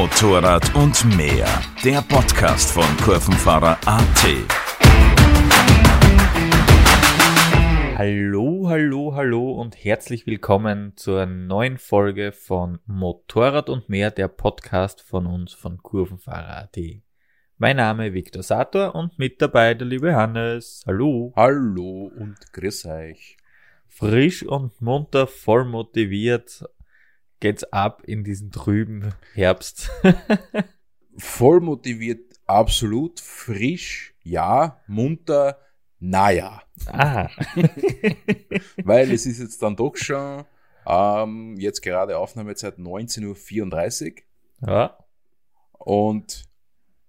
Motorrad und mehr. Der Podcast von Kurvenfahrer AT. Hallo, hallo, hallo und herzlich willkommen zur neuen Folge von Motorrad und mehr, der Podcast von uns von Kurvenfahrer.at. Mein Name ist Viktor Sator und mit dabei der liebe Hannes. Hallo. Hallo und grüß euch. Frisch und munter, voll motiviert geht's ab in diesen trüben Herbst. Voll motiviert, absolut, frisch, ja, munter, naja. ah, Weil es ist jetzt dann doch schon, ähm, jetzt gerade Aufnahmezeit 19.34 Uhr ja, und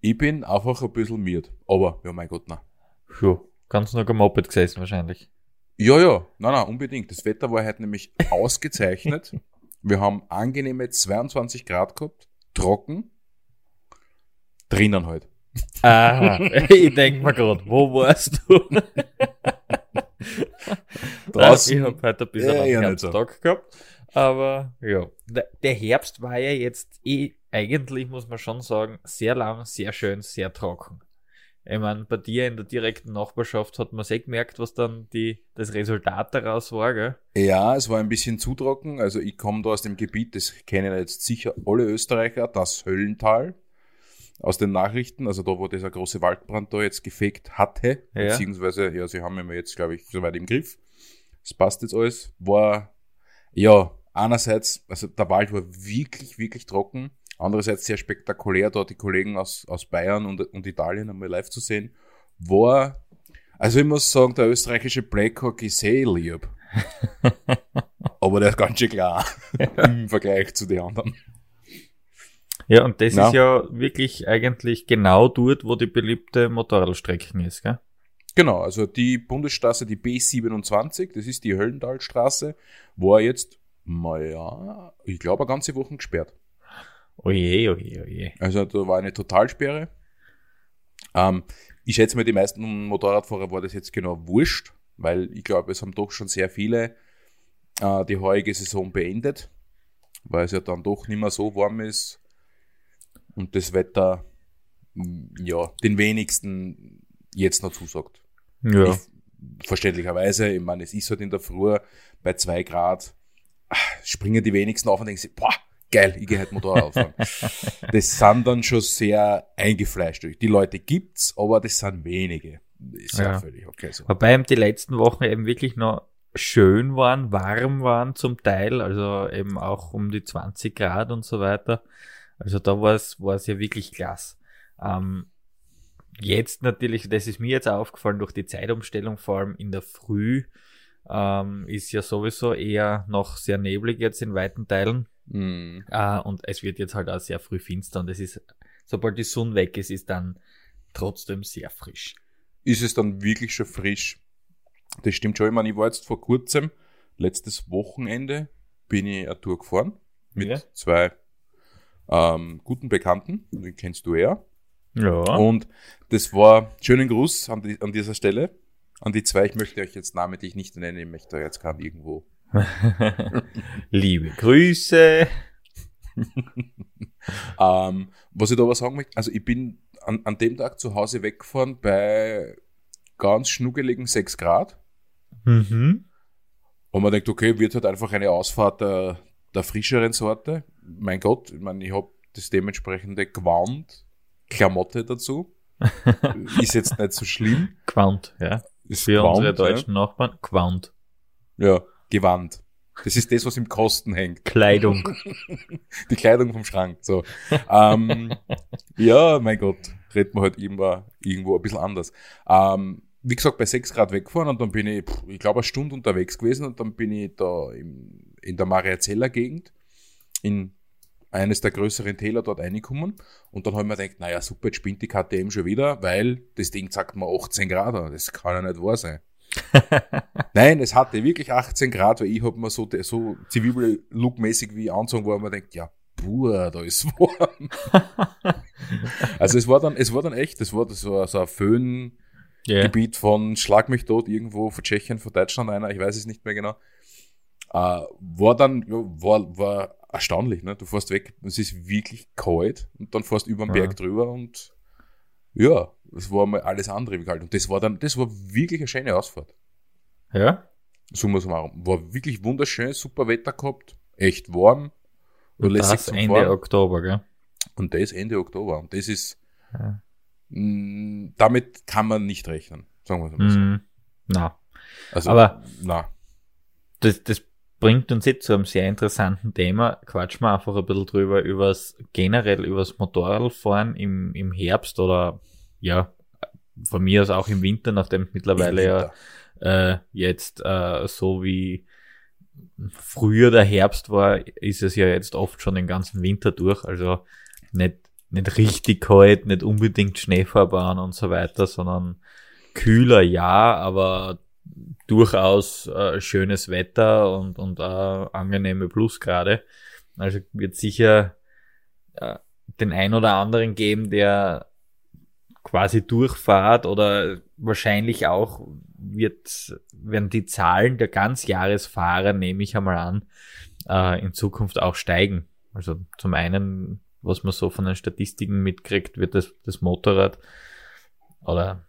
ich bin einfach ein bisschen miert. Aber, ja mein Gott, na. schon. Ganz noch am Moped gesessen wahrscheinlich. Ja, ja, nein, nein, unbedingt. Das Wetter war heute nämlich ausgezeichnet. Wir haben angenehme 22 Grad gehabt, trocken, drinnen halt. Ah, ich denk mir grad, wo warst du? Draußen- ich hab heute ein bisschen Ja, einen nicht so. Herbsttag gehabt. Aber ja, der, der Herbst war ja jetzt eh, eigentlich muss man schon sagen, sehr lang, sehr schön, sehr trocken. Ich meine, bei dir in der direkten Nachbarschaft hat man eh gemerkt, was dann die, das Resultat daraus war, gell? Ja, es war ein bisschen zu trocken. Also ich komme da aus dem Gebiet, das kennen jetzt sicher alle Österreicher, das Höllental. Aus den Nachrichten, also da, wo dieser große Waldbrand da jetzt gefegt hatte, Ja. beziehungsweise, ja, sie haben ihn jetzt, glaube ich, soweit im Griff. Es passt jetzt alles. War, ja, einerseits, also der Wald war wirklich, wirklich trocken. Andererseits sehr spektakulär, da die Kollegen aus, aus Bayern und, und Italien einmal live zu sehen. War, also ich muss sagen, der österreichische Blackhawk ist sehr lieb. Aber der ist ganz schön klar im Vergleich zu den anderen. Ja, und das Na. ist ja wirklich eigentlich genau dort, wo die beliebte Motorradstrecken ist, gell? Genau, also die Bundesstraße, die B27, das ist die Höllentalstraße, war jetzt, naja, ich glaube, eine ganze Woche gesperrt. Oje, oje, oje. Also da war eine Totalsperre. Ähm, ich schätze mal, die meisten Motorradfahrer war das jetzt genau wurscht, weil ich glaube, es haben doch schon sehr viele äh, die heurige Saison beendet, weil es ja dann doch nicht mehr so warm ist und das Wetter mm, ja den wenigsten jetzt noch zusagt. Ja. Ich, verständlicherweise, ich meine, es ist halt in der Früh bei zwei Grad, ah, springen die wenigsten auf und denken sich, boah, geil, ich gehe halt Motorrad auffahren. das sind dann schon sehr eingefleischt. Die Leute gibt's, aber das sind wenige. Ist ja, Ja. völlig okay so. Wobei eben die letzten Wochen eben wirklich noch schön waren, warm waren zum Teil, also eben auch um die 20 Grad und so weiter. Also da war es war es ja wirklich klasse. Ähm, jetzt natürlich, das ist mir jetzt aufgefallen durch die Zeitumstellung, vor allem in der Früh, ähm, ist ja sowieso eher noch sehr neblig jetzt in weiten Teilen. Mm. Äh, und es wird jetzt halt auch sehr früh finster und es ist, sobald die Sonne weg ist, ist dann trotzdem sehr frisch. Ist es dann wirklich schon frisch? Das stimmt schon. Ich meine, ich war jetzt vor kurzem, letztes Wochenende, bin ich eine Tour gefahren mit Ja. zwei ähm, guten Bekannten, den kennst du ja. Ja. Und das war schönen Gruß an, die, an dieser Stelle. An die zwei, ich möchte euch jetzt namentlich nicht nennen, ich möchte jetzt gerade irgendwo. Liebe Grüße. Ähm, was ich da aber sagen möchte, also ich bin an, an dem Tag zu Hause weggefahren bei ganz schnuggeligen 6 Grad. Mhm. Und man denkt, okay, wird halt einfach eine Ausfahrt der, der frischeren Sorte. Mein Gott, ich meine, ich habe das dementsprechende Gewand, Klamotte dazu. Ist jetzt nicht so schlimm. Quant, ja. Ist Für unsere Gewand, deutschen Nachbarn, Quant. Ja. Gewand. Das ist das, was im Kosten hängt. Kleidung. Die Kleidung vom Schrank. So. ähm, ja, mein Gott, redet man halt immer irgendwo ein bisschen anders. Ähm, wie gesagt, bei 6 Grad weggefahren und dann bin ich, ich glaube, eine Stunde unterwegs gewesen und dann bin ich da im, in der Mariazeller Gegend in eines der größeren Täler dort reingekommen und dann habe ich mir gedacht, naja, super, jetzt spinnt die KTM schon wieder, weil das Ding sagt mir 18 Grad an. Das kann ja nicht wahr sein. Nein, es hatte wirklich 18 Grad, weil ich hab mir so, so Zivil-Look-mäßig wie anzogen, wo man denkt, ja, boah, da ist warm. also es war dann, es war dann echt, es war so, so ein Föhngebiet Ja. von Schlag mich tot, irgendwo von Tschechien, von Deutschland einer, ich weiß es nicht mehr genau. Äh, war dann, ja, war, war erstaunlich, ne? Du fährst weg, es ist wirklich kalt und dann fährst über den Ja. Berg drüber und ja, es war mal alles andere wie kalt. Und das war dann, das war wirklich eine schöne Ausfahrt. Ja? Summa summarum. War wirklich wunderschön, super Wetter gehabt, echt warm. Und das Ende Fahren. Oktober, gell? Und das Ende Oktober. Und das ist, Ja. mh, damit kann man nicht rechnen, sagen wir mal so. Mhm. Na, Also, Aber- na, das, das bringt uns jetzt zu einem sehr interessanten Thema. Quatschen wir einfach ein bisschen drüber, übers, generell übers Motorradfahren im, im Herbst oder, ja, von mir aus auch im Winter, nachdem es mittlerweile im ja Winter. äh, jetzt äh, so wie früher der Herbst war, ist es ja jetzt oft schon den ganzen Winter durch. Also nicht, nicht richtig kalt, nicht unbedingt Schneefahrbahn und so weiter, sondern kühler ja, aber durchaus äh, schönes Wetter und, und äh, angenehme Plusgrade. Also wird sicher äh, den ein oder anderen geben, der quasi durchfahrt oder wahrscheinlich auch wird, werden die Zahlen der Ganzjahresfahrer, nehme ich einmal an, äh, in Zukunft auch steigen. Also zum einen, was man so von den Statistiken mitkriegt, wird das, das Motorrad oder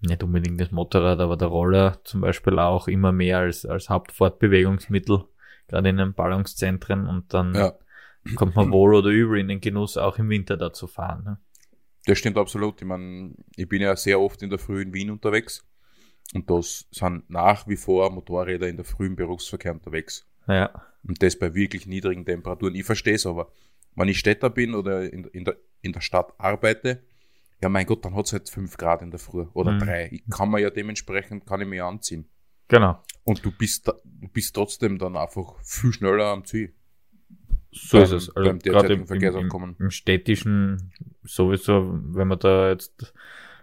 nicht unbedingt das Motorrad, aber der Roller zum Beispiel auch immer mehr als, als Hauptfortbewegungsmittel, gerade in den Ballungszentren und dann Ja, kommt man wohl oder übel in den Genuss, auch im Winter da zu fahren. Ne? das stimmt absolut. Ich meine, ich bin ja sehr oft in der Früh in Wien unterwegs. Und das sind nach wie vor Motorräder in der frühen Berufsverkehr unterwegs. Ja, Und das bei wirklich niedrigen Temperaturen. Ich verstehe es aber. Wenn ich Städter bin oder in, in, der, in der Stadt arbeite, ja mein Gott, dann hat es halt fünf Grad in der Früh oder Mhm. drei. Ich kann mir ja dementsprechend, kann ich mich anziehen. genau. Und du bist, du bist trotzdem dann einfach viel schneller am Ziel. So Beim- ist es. Also gerade im, im, im städtischen sowieso, wenn man da jetzt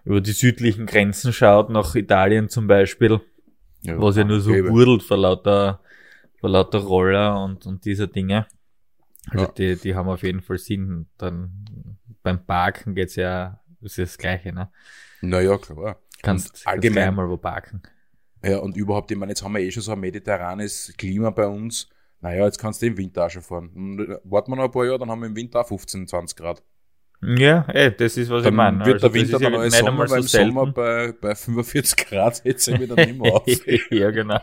über die südlichen Grenzen schaut, nach Italien zum Beispiel, was ja nur so Eben. wurdelt vor lauter, vor lauter Roller und, und dieser Dinge. Also Ja. die, die haben auf jeden Fall Sinn. Dann beim Parken geht's ja, das ist das Gleiche, ne? Naja, klar. Kannst, allgemein- mal wo parken. Ja, und überhaupt, ich meine, jetzt haben wir eh schon so ein mediterranes Klima bei uns. Naja, jetzt kannst du im Winter auch schon fahren. Äh, Warten wir noch ein paar Jahre, dann haben wir im Winter auch 15, 20 Grad. Ja, ey, das ist, was Dann ich meine. wird Also der Winter ja dann nicht Sommer, weil so im Sommer bei, bei 45 Grad mich dann nicht mehr auf. ja, genau.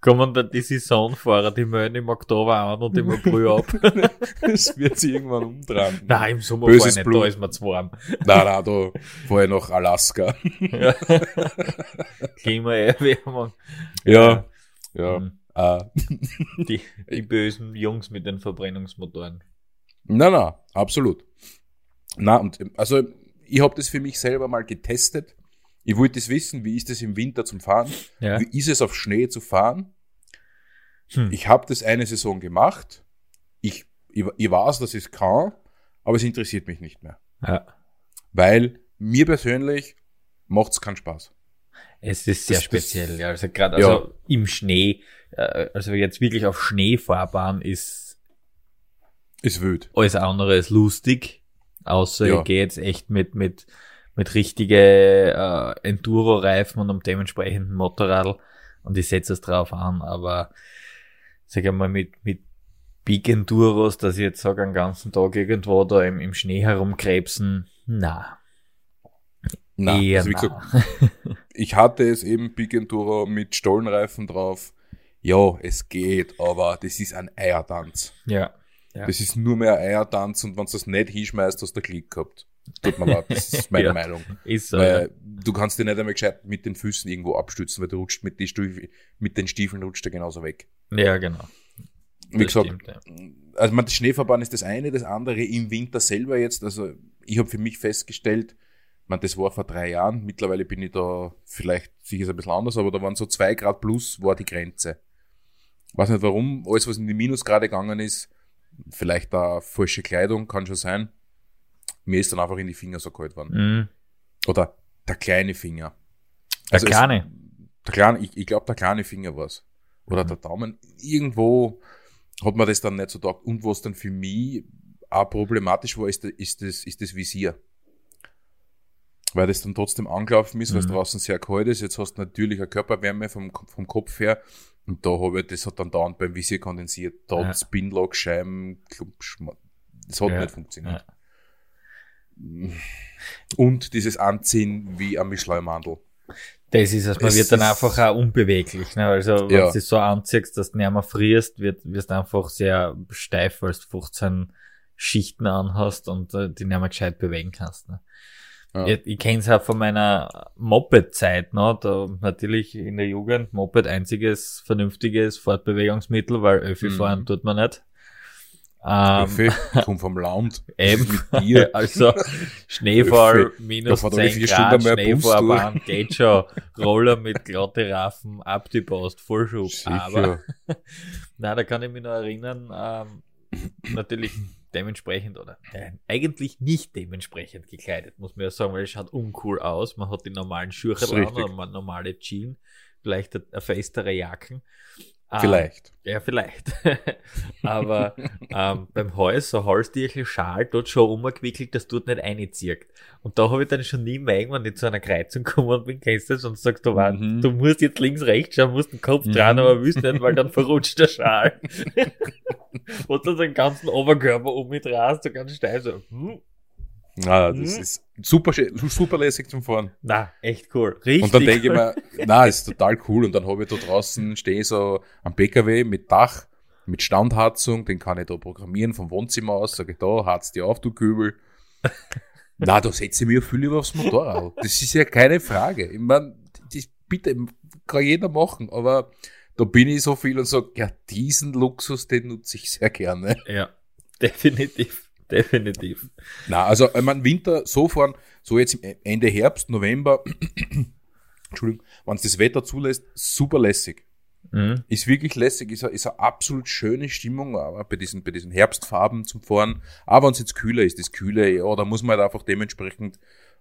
Kommen dann die Saisonfahrer, die melden im Oktober an und im April ab. das wird sich irgendwann umdrehen. Nein, im Sommer Böses nicht, Blut. da ist mir zu warm. Nein, nein, da ich nach Alaska. Ja. Klimaerwärmung. Ja, ja. Mhm. Äh, Die, die bösen Jungs mit den Verbrennungsmotoren. nein, nein, absolut. Na und ähm, also ich habe das für mich selber mal getestet. Ich wollte es wissen, wie ist es im Winter zum Fahren? Ja. Wie ist es auf Schnee zu fahren? Hm. Ich habe das eine Saison gemacht. Ich, ich, ich weiß, dass ich es kann, aber es interessiert mich nicht mehr. ja. Weil mir persönlich macht es keinen Spaß. Es ist sehr Das- das- speziell, ja. Also gerade Ja. also im Schnee, äh, also jetzt wirklich auf Schneefahrbahn ist Ist wild. alles andere ist lustig. Außer Ja. ich gehe jetzt echt mit, mit, mit richtige äh, Enduro-Reifen und einem dementsprechenden Motorrad und ich setze es drauf an, aber sag ich mal mit, mit Big Enduros, dass ich jetzt sage, einen ganzen Tag irgendwo da im, im Schnee herumkrebsen, na, Nein, eher also wie na. gesagt, ich hatte es eben Big Enduro mit Stollenreifen drauf. Ja, es geht, aber das ist ein Eiertanz. ja. Ja. Das ist nur mehr ein Eiertanz und wenn du das nicht hinschmeißt, hast du Klick gehabt. Tut mir leid, das ist meine Ja. Meinung. Ist so. ja. Du kannst dich nicht einmal gescheit mit den Füßen irgendwo abstützen, weil du rutscht mit, Stiefel, mit den Stiefeln rutscht er genauso weg. Ja, genau. Wie Das gesagt, stimmt, ja. also man, das Schneefahrbahn ist das eine, das andere im Winter selber jetzt, also ich habe für mich festgestellt, man, das war vor drei Jahren, mittlerweile bin ich da vielleicht sicher ein bisschen anders, aber da waren so zwei Grad plus, war die Grenze. Weiß nicht warum, alles was in die Minusgrade gegangen ist, vielleicht da falsche Kleidung, kann schon sein. Mir ist dann einfach in die Finger so kalt worden. Mhm. Oder der kleine Finger. Der Also es- Kleine. Der kleine, ich, ich glaube, der kleine Finger war's. Oder Mhm. der Daumen. Irgendwo hat man das dann nicht so gedacht. Und was dann für mich auch problematisch war, ist, ist, das, ist das Visier. Weil das dann trotzdem angelaufen ist, weil es Mhm. draußen sehr kalt ist. Jetzt hast du natürlich eine Körperwärme vom, vom Kopf her. Und da habe ich, das hat dann dauernd beim Visier kondensiert. Da Ja. Spinlock-Scheiben, das hat Ja. nicht funktioniert. Und dieses Anziehen wie am Michelin-Mandel. Das ist es, man Es wird dann einfach auch unbeweglich. Ne? Also wenn Ja. du dich so anziehst, dass du nicht mehr frierst, wird, wirst du einfach sehr steif, weil du 15 Schichten anhast und äh, die nicht mehr gescheit bewegen kannst. Ne? Ja. Ich, ich kenne es auch von meiner Moped-Zeit, ne? da natürlich in der Jugend Moped einziges vernünftiges Fortbewegungsmittel, weil Öffi Mhm. fahren tut man nicht. Ähm, Öffi, komm vom Land. Eben. Dir. Also Schneefall, Öffi. minus Da fährt alle 10 vier Grad, Schneefahrbahn, geht schon. Roller mit glatte Raffen, ab die Post, Vollschub. Aber, Sicher. na, da kann ich mich noch erinnern, ähm, natürlich dementsprechend oder äh, eigentlich nicht dementsprechend gekleidet, muss man ja sagen, weil es schaut uncool aus. Man hat die normalen dran richtig. oder normale Jeans, vielleicht eine, eine festere Jacken. Ähm, Vielleicht. ja, vielleicht. Aber ähm, beim Hals, so Halstierchen, Schal, dort schon umgewickelt, dass dort nicht einzieht. Und da habe ich dann schon nie mehr irgendwann in zu einer Kreuzung gekommen bin, kennst du das, und sagst, du, Mhm. du musst jetzt links, rechts schauen, musst den Kopf Mhm. dran, aber willst nicht, weil dann verrutscht der Schal. und dann den ganzen Oberkörper um mich drast, so ganz steif, so, hm, Na, das Mhm. ist super, super lässig zum Fahren. na, echt cool. Richtig. Und dann denke ich mir, na, ist total cool. Und dann habe ich da draußen, stehe so am PKW mit Dach, mit Standheizung, den kann ich da programmieren vom Wohnzimmer aus, sage ich da, harz die auf, du Kübel. na, da setze ich mich ja viel lieber aufs Motorrad. Das ist ja keine Frage. Ich meine, das bitte, kann jeder machen, aber da bin ich so viel und sage, ja, diesen Luxus, den nutze ich sehr gerne. Ja, definitiv. Definitiv. Na, also mein, Winter so fahren, so jetzt Ende Herbst, November, Entschuldigung, wenn es das Wetter zulässt, super lässig. Mhm. Ist wirklich lässig, ist eine, ist eine absolut schöne Stimmung, aber bei diesen, bei diesen Herbstfarben zum Fahren. Aber wenn es jetzt kühler ist, das Kühle, ja, da muss man halt einfach dementsprechend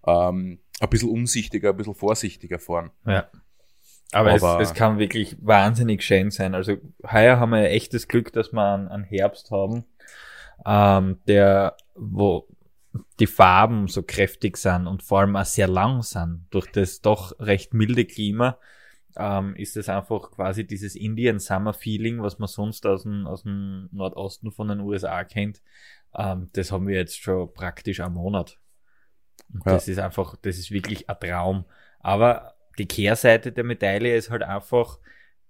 ähm, ein bisschen umsichtiger, ein bisschen vorsichtiger fahren. Ja. Aber, Aber- es, es kann wirklich wahnsinnig schön sein. Also heuer haben wir echtes Glück, dass wir einen, einen Herbst haben, ähm, der, wo die Farben so kräftig sind und vor allem auch sehr lang sind. Durch das doch recht milde Klima ähm, ist es einfach quasi dieses Indian Summer Feeling, was man sonst aus dem, aus dem Nordosten von den USA kennt. Ähm, das haben wir jetzt schon praktisch einen Monat. Und Ja. Das ist einfach, das ist wirklich ein Traum. Aber die Kehrseite der Medaille ist halt einfach,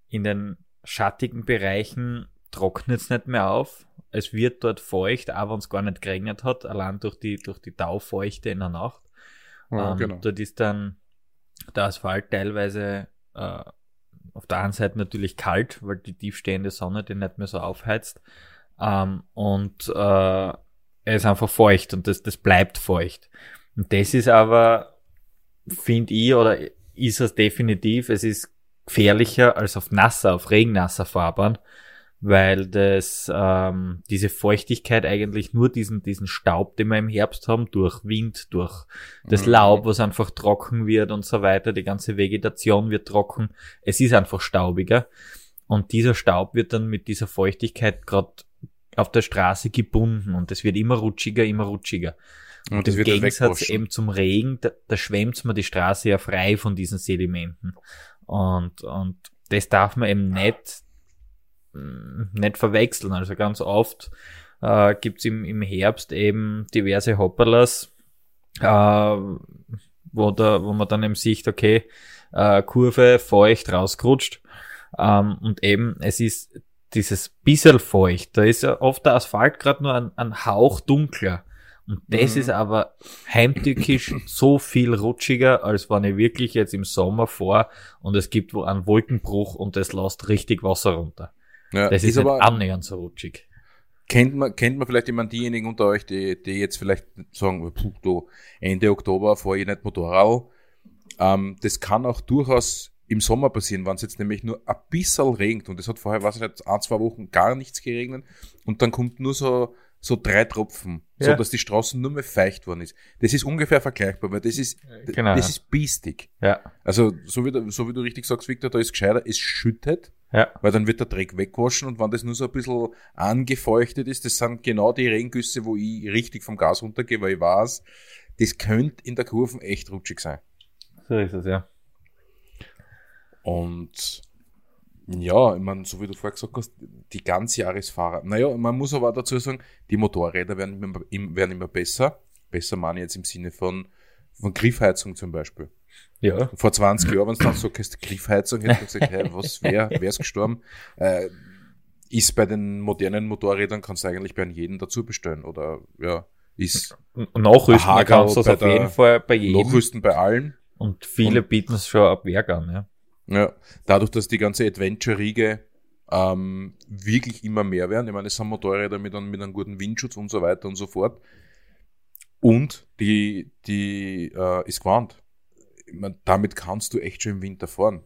in den schattigen Bereichen trocknet es nicht mehr auf. Es wird dort feucht, auch wenn es gar nicht geregnet hat, allein durch die, durch die Taufeuchte in der Nacht. Ja, ähm, genau. Dort ist dann der Asphalt teilweise äh, auf der einen Seite natürlich kalt, weil die tiefstehende Sonne den nicht mehr so aufheizt. Ähm, und äh, er ist einfach feucht und das, das bleibt feucht. Und das ist aber, finde ich, oder ist es definitiv, es ist gefährlicher als auf nasser, auf regennasser Fahrbahn, weil das ähm, diese Feuchtigkeit eigentlich nur diesen diesen Staub, den wir im Herbst haben, durch Wind, durch das Mhm. Laub, was einfach trocken wird und so weiter, die ganze Vegetation wird trocken. Es ist einfach staubiger und dieser Staub wird dann mit dieser Feuchtigkeit gerade auf der Straße gebunden und es wird immer rutschiger, immer rutschiger. Und Im wird halt Gegensatz eben zum Regen, da, da schwemmt man die Straße ja frei von diesen Sedimenten. Und, und das darf man eben nicht, mm, nicht verwechseln. Also ganz oft äh, gibt's im, im Herbst eben diverse Hopperlas, äh, wo, da, wo man dann eben sieht, okay, äh, Kurve feucht rausgerutscht. Ähm, und eben, es ist dieses bisschen feucht. Da ist ja oft der Asphalt gerade nur ein, ein Hauch dunkler. Und das Mhm. ist aber heimtückisch so viel rutschiger, als wenn ich wirklich jetzt im Sommer vor und es gibt wo einen Wolkenbruch und es lässt richtig Wasser runter. Ja, Das ist, ist nicht aber, annähernd so rutschig. kennt man, kennt man vielleicht jemand diejenigen unter euch, die, die jetzt vielleicht sagen, puh, du, Ende Oktober fahre ich nicht Motorrad. Ähm, das kann auch durchaus im Sommer passieren, wenn es jetzt nämlich nur ein bisschen regnet und es hat vorher, weiß ich nicht, ein, zwei Wochen gar nichts geregnet und dann kommt nur so, so drei Tropfen, so Ja. dass die Straßen nur mehr feucht worden ist. Das ist ungefähr vergleichbar, weil das ist, Genau, das ist biestig. Ja, Also, so wie, du, so wie du richtig sagst, Victor, da ist gescheiter, es schüttet, ja, weil dann wird der Dreck wegwaschen und wenn das nur so ein bisschen angefeuchtet ist, das sind genau die Regengüsse, wo ich richtig vom Gas runtergehe, weil ich weiß, das könnte in der Kurve echt rutschig sein. so ist es, ja. Und Ja, ich meine, so wie du vorher gesagt hast, die Ganzjahresfahrer. Naja, man muss aber auch dazu sagen, die Motorräder werden immer, im- werden immer besser. Besser meine ich jetzt im Sinne von, von Griffheizung zum Beispiel. Ja. Vor 20 Jahren, wenn du dann so hast, Griffheizung, hätte ich gesagt, hey, was, wer, wer ist gestorben? Äh, ist bei den modernen Motorrädern, kannst du eigentlich bei jedem dazu bestellen. Oder, ja, ist Nachrüsten kannst du das bei auf der- jeden Fall bei jedem. Nachrüsten bei allen. Und viele bieten es schon ab Werk an, ja. Ja, dadurch, dass die ganze Adventure-Riege ähm, wirklich immer mehr werden. Ich meine, es sind Motorräder mit einem, mit einem guten Windschutz und so weiter und so fort. Und die, die äh, ist gewarnt. Meine, damit kannst du echt schon im Winter fahren.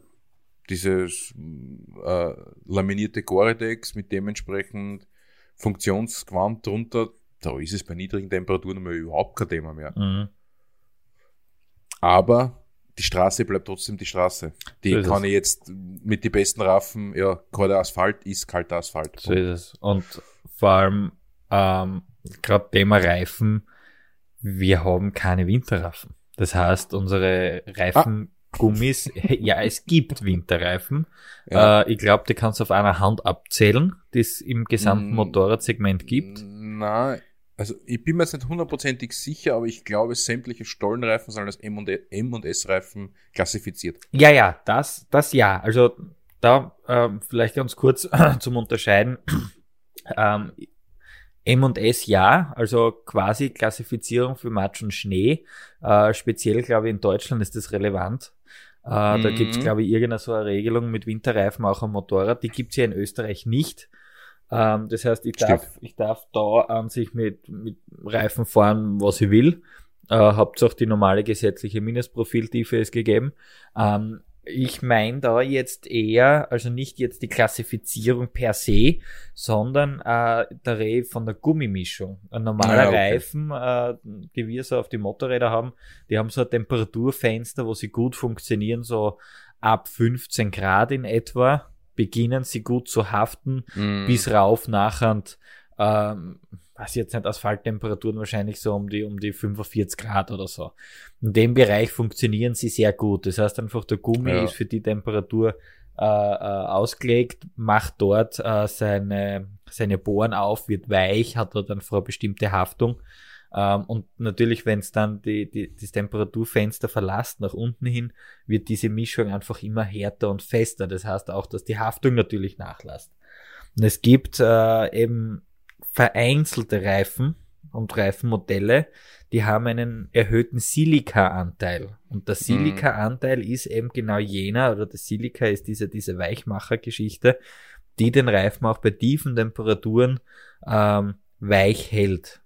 Dieses äh, laminierte Gore-Tex mit dementsprechend Funktionsgewand drunter, da ist es bei niedrigen Temperaturen mal überhaupt kein Thema mehr. Mhm. Aber die Straße bleibt trotzdem die Straße. Die So kann ich jetzt mit die besten Raffen, ja, kalter Asphalt ist kalter Asphalt. So ist es. Und vor allem, ähm, gerade Thema Reifen, wir haben keine Winterreifen. Das heißt, unsere Reifengummis, ja, es gibt Winterreifen. Ja. Äh, ich glaube, die kannst du auf einer Hand abzählen, die es im gesamten Mm. Motorradsegment gibt. Nein, also ich bin mir jetzt nicht hundertprozentig sicher, aber ich glaube, sämtliche Stollenreifen sind als M und, M und S-Reifen klassifiziert. Ja, ja, das, das ja. Also da ähm, vielleicht ganz kurz zum Unterscheiden. Ähm, M und S ja, also quasi Klassifizierung für Matsch und Schnee. Äh, speziell, glaube ich, in Deutschland ist das relevant. Äh, Da Mhm. gibt's glaube ich, irgendeine so eine Regelung mit Winterreifen auch am Motorrad. Die gibt's hier in Österreich nicht. Ähm, das heißt, ich darf, Stimmt. ich darf da an sich mit, mit Reifen fahren, was ich will. Äh, Hauptsache die normale gesetzliche Mindestprofiltiefe ist gegeben. Ähm, ich meine da jetzt eher, also nicht jetzt die Klassifizierung per se, sondern äh, der Reh von der Gummimischung. Ein normaler Ah, okay. Reifen, äh, die wir so auf die Motorräder haben, die haben so ein Temperaturfenster, wo sie gut funktionieren, so ab 15 Grad in etwa, beginnen sie gut zu haften, Mhm. bis rauf nachher, ähm, weiß jetzt nicht, Asphalttemperaturen wahrscheinlich so um die, um die 45 Grad oder so. In dem Bereich funktionieren sie sehr gut. Das heißt einfach, der Gummi Ja. ist für die Temperatur äh, äh, ausgelegt, macht dort äh, seine, seine Bohren auf, wird weich, hat dort einfach eine bestimmte Haftung. Ähm, und natürlich, wenn es dann die, die, das Temperaturfenster verlässt nach unten hin, wird diese Mischung einfach immer härter und fester. Das heißt auch, dass die Haftung natürlich nachlässt. Und es gibt äh, eben vereinzelte Reifen und Reifenmodelle, die haben einen erhöhten Silika-Anteil. Und der Silika-Anteil ist eben genau jener, oder das Silika ist diese, diese Weichmacher-Geschichte, die den Reifen auch bei tiefen Temperaturen ähm, weich hält.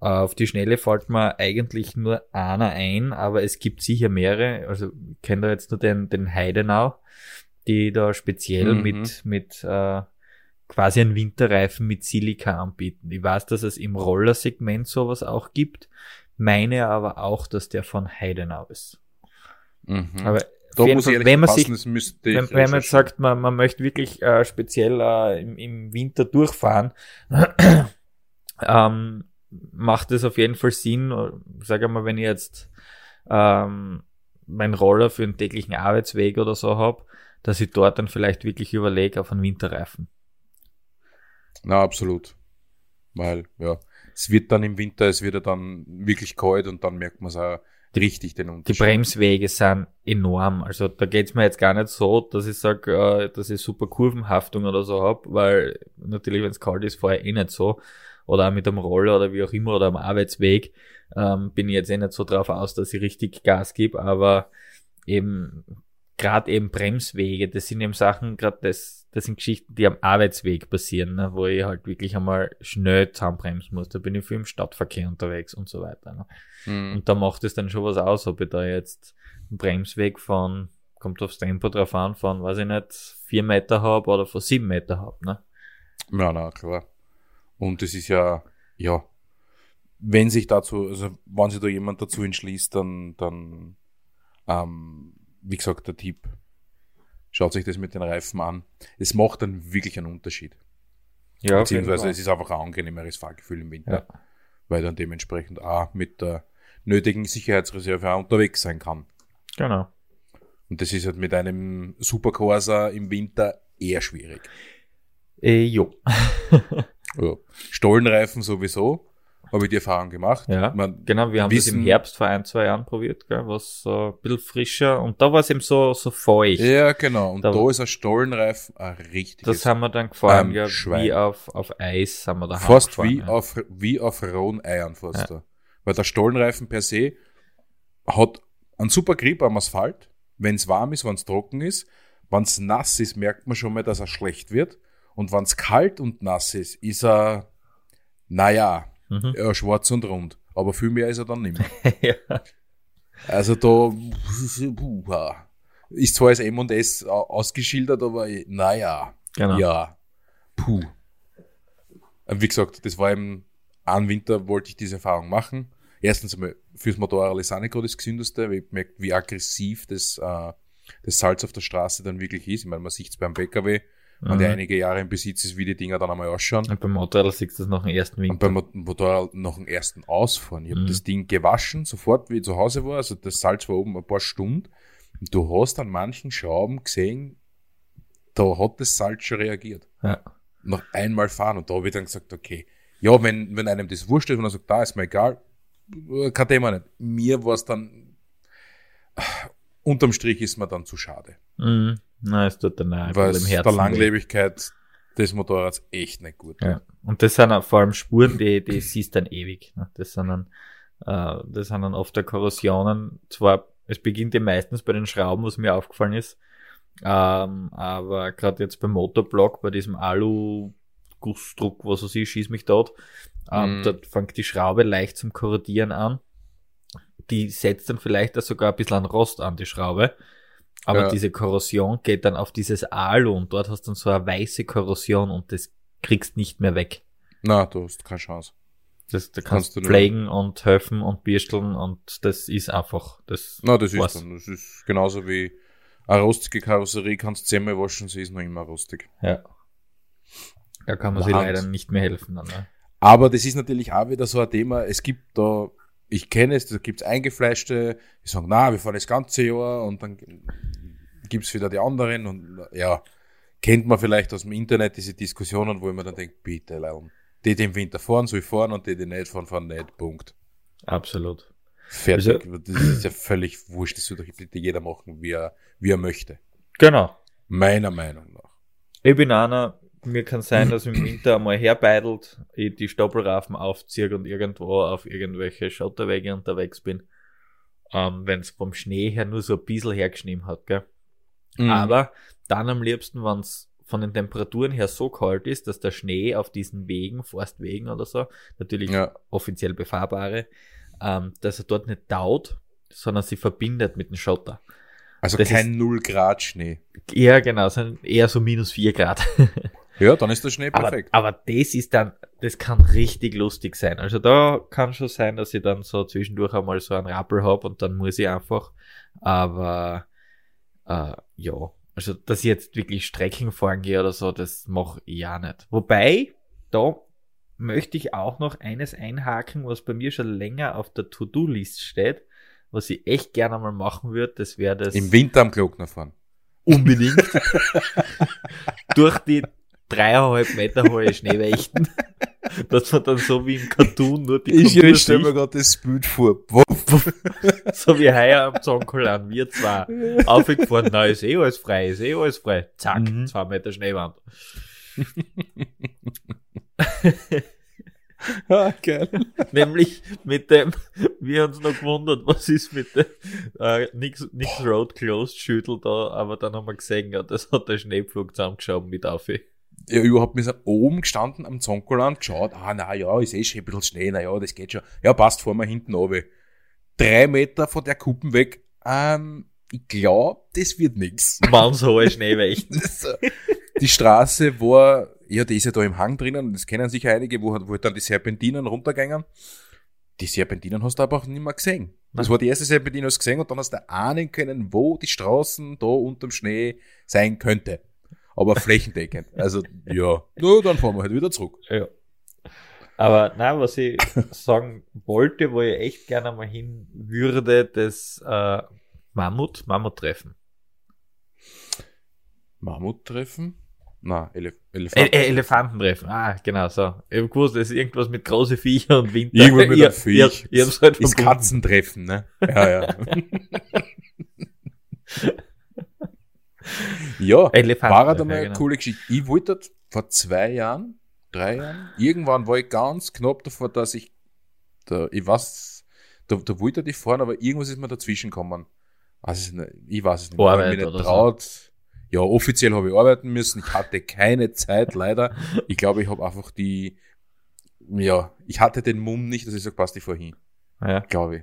Äh, Auf die Schnelle fällt mir eigentlich nur einer ein, aber es gibt sicher mehrere. Also ich kenne da jetzt nur den, den Heidenau, die da speziell Mhm. mit, mit äh, quasi einen Winterreifen mit Silika anbieten. Ich weiß, dass es im Rollersegment sowas auch gibt, meine aber auch, dass der von Heidenau ist. Mhm. Aber da muss Fall, wenn man passen, sich wenn, wenn man sagt, man, man möchte wirklich äh, speziell äh, im, im Winter durchfahren, ähm, macht es auf jeden Fall Sinn, sage mal, wenn ich jetzt ähm, meinen Roller für einen täglichen Arbeitsweg oder so hab, dass ich dort dann vielleicht wirklich überlege auf einen Winterreifen. Na, absolut. Weil, ja, es wird dann im Winter, es wird ja dann wirklich kalt und dann merkt man es auch richtig den Die Unterschied. Bremswege sind enorm. Also da geht's mir jetzt gar nicht so, dass ich sage, äh, dass ich super Kurvenhaftung oder so hab, weil natürlich, wenn es kalt ist, fahre ich eh nicht so. Oder auch mit dem Roller oder wie auch immer oder am Arbeitsweg ähm, bin ich jetzt eh nicht so drauf aus, dass ich richtig Gas gebe, aber eben gerade eben Bremswege, das sind eben Sachen, gerade das, das sind Geschichten, die am Arbeitsweg passieren, ne, wo ich halt wirklich einmal schnell zusammenbremsen muss. Da bin ich viel im Stadtverkehr unterwegs und so weiter. Ne. Mhm. Und da macht es dann schon was aus, ob ich da jetzt einen Bremsweg von, kommt aufs Tempo drauf an, von, weiß ich nicht, vier Meter hab oder von sieben Meter hab, ne? Ja, na, klar. Und es ist ja, ja, wenn sich dazu, also wenn sich da jemand dazu entschließt, dann, dann, ähm, wie gesagt, der Tipp, schaut sich das mit den Reifen an. Es macht dann wirklich einen Unterschied. Ja, Beziehungsweise es ist einfach ein angenehmeres Fahrgefühl im Winter. Weil dann dementsprechend auch mit der nötigen Sicherheitsreserve auch unterwegs sein kann. Genau. Und das ist halt mit einem Supercorsa im Winter eher schwierig. Äh, jo. Ja. Stollenreifen sowieso, habe ich die Erfahrung gemacht. Ja, Man, genau, wir haben das wissen- im Herbst vor ein, zwei Jahren probiert, gell, was so ein bisschen frischer und da war es eben so, so feucht. ja, genau. Und Da- da, ist ein Stollenreifen ein richtiges, Das haben wir dann gefahren, Ähm, ja, Schwein. wie auf, auf Eis haben wir da fast gefahren, wie, ja. auf, wie auf rohen Eiern fast. Ja. Da. Weil der Stollenreifen per se hat einen super Grip am Asphalt. Wenn es warm ist, wenn es trocken ist. Wenn es nass ist, merkt man schon mal, dass er schlecht wird. Und wenn es kalt und nass ist, ist er, naja, Mhm. ja, schwarz und rund. Aber viel mehr ist er dann nicht mehr. ja. Also da ist zwar als M&S au- ausgeschildert, aber naja, Genau. ja, puh. Wie gesagt, das war im einen Winter wollte ich diese Erfahrung machen. Erstens einmal fürs Motorrad ist auch nicht gerade das Gesündeste, weil ich gemerkt, wie aggressiv das, äh, das Salz auf der Straße dann wirklich ist. Ich meine, man sieht es beim PKW, der Mhm. einige Jahre im Besitz ist, wie die Dinger dann einmal ausschauen. Und beim Motorrad siehst du das nach dem ersten Und Winter. beim Mot- Motorrad noch den ersten Ausfahren. Ich habe Mhm. das Ding gewaschen, sofort wie ich zu Hause war. Also das Salz war oben ein paar Stunden. Und du hast an manchen Schrauben gesehen, da hat das Salz schon reagiert. Ja. Noch einmal fahren. Und da habe ich dann gesagt, okay, ja, wenn, wenn einem das wurscht ist, wenn er sagt, da ist mir egal, äh, kein Thema nicht. Mir war es dann, äh, unterm Strich ist mir dann zu schade. Mhm. Nein, es tut dann auch Weil im Herzen. der. Langlebigkeit des Motorrads echt nicht gut. Ja. Und das sind vor allem Spuren, die, die siehst dann ewig. ne? Das sind dann, äh, das sind dann oft der Korrosionen. Zwar, es beginnt ja meistens bei den Schrauben, was mir aufgefallen ist. Ähm, aber gerade jetzt beim Motorblock, bei diesem Alu-Gussdruck, was weiß ich, schieß mich dort, ähm, Mhm. dort fängt die Schraube leicht zum Korrodieren an. Die setzt dann vielleicht auch sogar ein bisschen an Rost an, die Schraube. Aber Ja. diese Korrosion geht dann auf dieses Alu und dort hast du dann so eine weiße Korrosion und das kriegst nicht mehr weg. Na, du hast keine Chance. Das, da Kannst kannst du pflegen und helfen und birsteln und das ist einfach, das Na, das ist war's. dann, das ist genauso wie eine rostige Karosserie kannst du zehnmal waschen, sie ist noch immer rostig. Ja. Da kann man sich Wahnsinn. leider nicht mehr helfen dann, ne? Aber das ist natürlich auch wieder so ein Thema, es gibt da, ich kenne es, da gibt's Eingefleischte, die sagen, na, wir fahren das ganze Jahr und dann gibt's wieder die anderen und ja, kennt man vielleicht aus dem Internet diese Diskussionen, wo man dann denkt, bitte, Leon, die, die im Winter fahren, soll fahren und die, die nicht fahren, fahren nicht, Punkt. Absolut. Fertig. das ist ja völlig wurscht, das soll doch bitte jeder machen, wie er, wie er möchte. Genau. Meiner Meinung nach. Ich bin einer, mir kann sein, dass im Winter einmal herbeidelt, ich die Stoppelrafen aufziehe und irgendwo auf irgendwelche Schotterwege unterwegs bin. Ähm, wenn es vom Schnee her nur so ein bisschen hergeschnitten hat, gell? Mhm. Aber dann am liebsten, wenn es von den Temperaturen her so kalt ist, dass der Schnee auf diesen Wegen, Forstwegen oder so, natürlich Ja. offiziell befahrbare, ähm, dass er dort nicht taut, sondern sie verbindet mit dem Schotter. Also das kein Null Grad Schnee. Ja, genau, sind eher so minus vier Grad. Ja, dann ist der Schnee aber, perfekt. aber das ist dann, das kann richtig lustig sein. Also da kann schon sein, dass ich dann so zwischendurch einmal so einen Rappel hab und dann muss ich einfach. Aber äh, ja, also dass ich jetzt wirklich Strecken fahren gehe oder so, das mache ich ja nicht. Wobei, da möchte ich auch noch eines einhaken, was bei mir schon länger auf der To-Do-List steht, was ich echt gerne mal machen würde, das wäre das Im Winter am Glockner fahren. unbedingt durch die dreieinhalb Meter hohe Schneewächten, dass man dann so wie im Cartoon nur die Ich stelle mir gerade das Bild vor. So wie heuer am Zonkolan, wir zwei aufgefahren, na, ist eh alles frei, ist eh alles frei, zack, Mhm. zwei Meter Schneewand. ah, geil. Nämlich mit dem, wir haben uns noch gewundert, was ist mit dem, äh, nix, nix Road Closed Schüttel da, aber dann haben wir gesehen, ja, das hat der Schneepflug zusammengeschoben mit auf. Ja, überhaupt, wir sind oben gestanden am Zonkoland, geschaut, ah, na ja, ist eh schon ein bisschen Schnee, na ja, das geht schon. Ja, passt, fahren wir hinten runter. Drei Meter von der Kuppen weg, ähm, ich glaub, das wird nix. Mannshohe Schneewächten. Die Straße war, ja, die ist ja da im Hang drinnen, das kennen sicher einige, wo, wo dann die Serpentinen runtergängen. Die Serpentinen hast du aber auch nicht mehr gesehen. Das war die erste Serpentine, hast du gesehen und dann hast du ahnen können, wo die Straßen da unterm Schnee sein könnte. Aber flächendeckend. Also, ja. Na, dann fahren wir halt wieder zurück. Ja. Aber na, was ich sagen wollte, wo ich echt gerne mal hin würde, das äh, Mammut, Mammuttreffen. Mammuttreffen? Na, Elef Äh, Elefant. äh, Elefantentreffen. Ah, genau, so. Ich hab gewusst, das ist irgendwas mit große Viecher und Winter. Irgendwas mit Ich- einem Viech. Ich, ich hab's halt ist. Katzentreffen, ne? Ja, ja. ja, Elefanten, war halt einmal ja, eine genau. coole Geschichte. Ich wollte das vor zwei Jahren, drei Jahren, irgendwann war ich ganz knapp davor, dass ich, da, ich weiß, da, da wollte ich fahren, aber irgendwas ist mir dazwischen gekommen. Weiß ich, weiß es nicht. Arbeit ich mich nicht so. traut. Ja, offiziell habe ich arbeiten müssen. Ich hatte keine Zeit, leider. Ich glaube, ich habe einfach die, ja, ich hatte den Mumm nicht, dass ich sage, passt, ich fahr hin. Ja. Glaube ich.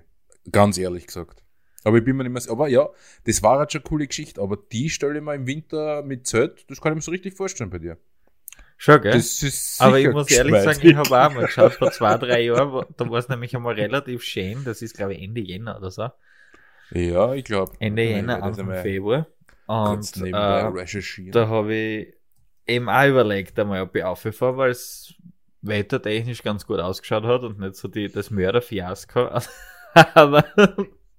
Ganz ehrlich gesagt. Aber ich bin mir nicht mehr sicher. Aber ja, das war halt schon eine coole Geschichte. Aber die stelle ich mir im Winter mit Zelt, das kann ich mir so richtig vorstellen bei dir. Schon, gell? Aber ich muss ehrlich sagen, ich habe auch mal geschaut, vor zwei, drei Jahren, wo- da war es nämlich einmal relativ schön, das ist glaube ich Ende Jänner oder so. Ja, ich glaube. Ende Jänner, Anfang Februar. Und nebenbei äh, da habe ich eben auch überlegt, einmal, ob ich auffahre, weil es wettertechnisch ganz gut ausgeschaut hat und nicht so die, das Mörderfiasko. Aber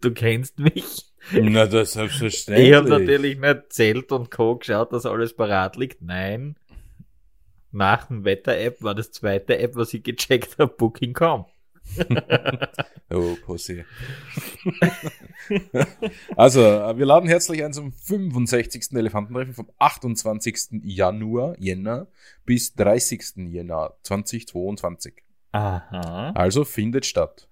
du kennst mich. Na, das selbstverständlich. Ich habe natürlich nicht Zelt und Co. geschaut, dass alles parat liegt. Nein. Nach dem Wetter-App war das zweite App, was ich gecheckt habe, Booking.com. Oh, Pussy. also, äh, wir laden herzlich ein zum 65. Elefantentreffen vom 28. Januar, Jänner, bis 30. Jänner 2022. Aha. Also findet statt.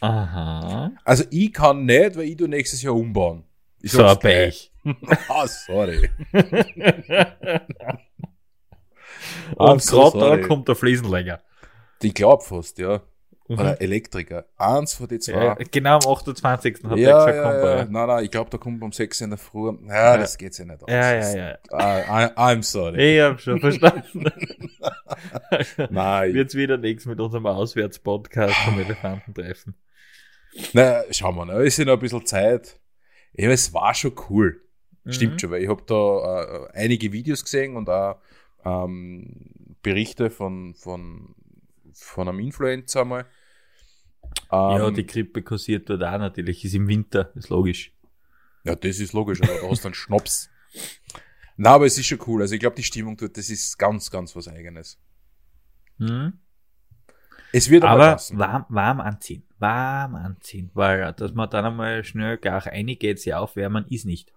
Aha. Also ich kann nicht, weil ich du nächstes Jahr umbauen. Ich So ein. Pech. ah, sorry. Und so gerade da kommt der Fliesenleger. Ich glaub fast, ja. Mhm. Oder Elektriker. Eins von den zwei. Ja, genau am 28. hat ja, er gesagt, ja, kommt ja. Nein, nein, ich glaube, da kommt um 6 in der Früh. Ja, Ja. das geht ja nicht aus. Ja, ja, ja. I, I, I'm sorry. Ich hab schon verstanden. Nein, Wird's wieder nichts mit unserem Auswärtspodcast vom Elefantentreffen. Na, schauen wir, ne? es ist ja noch ein bisschen Zeit. Ja, es war schon cool. Stimmt Mhm. schon, weil ich habe da äh, einige Videos gesehen und auch ähm, Berichte von, von, von einem Influencer mal. Ja, Ähm, die Grippe kursiert dort auch natürlich. Ist im Winter, ist logisch. Ja, das ist logisch, aber da hast du einen Schnaps. Na, aber es ist schon cool. Also ich glaube, die Stimmung dort, das ist ganz, ganz was Eigenes. Mhm. Es wird aber, Aber warm, warm anziehen. Warm anziehen. Weil, dass man dann einmal schnell gar eingeht, sie aufwärmen, ist nicht.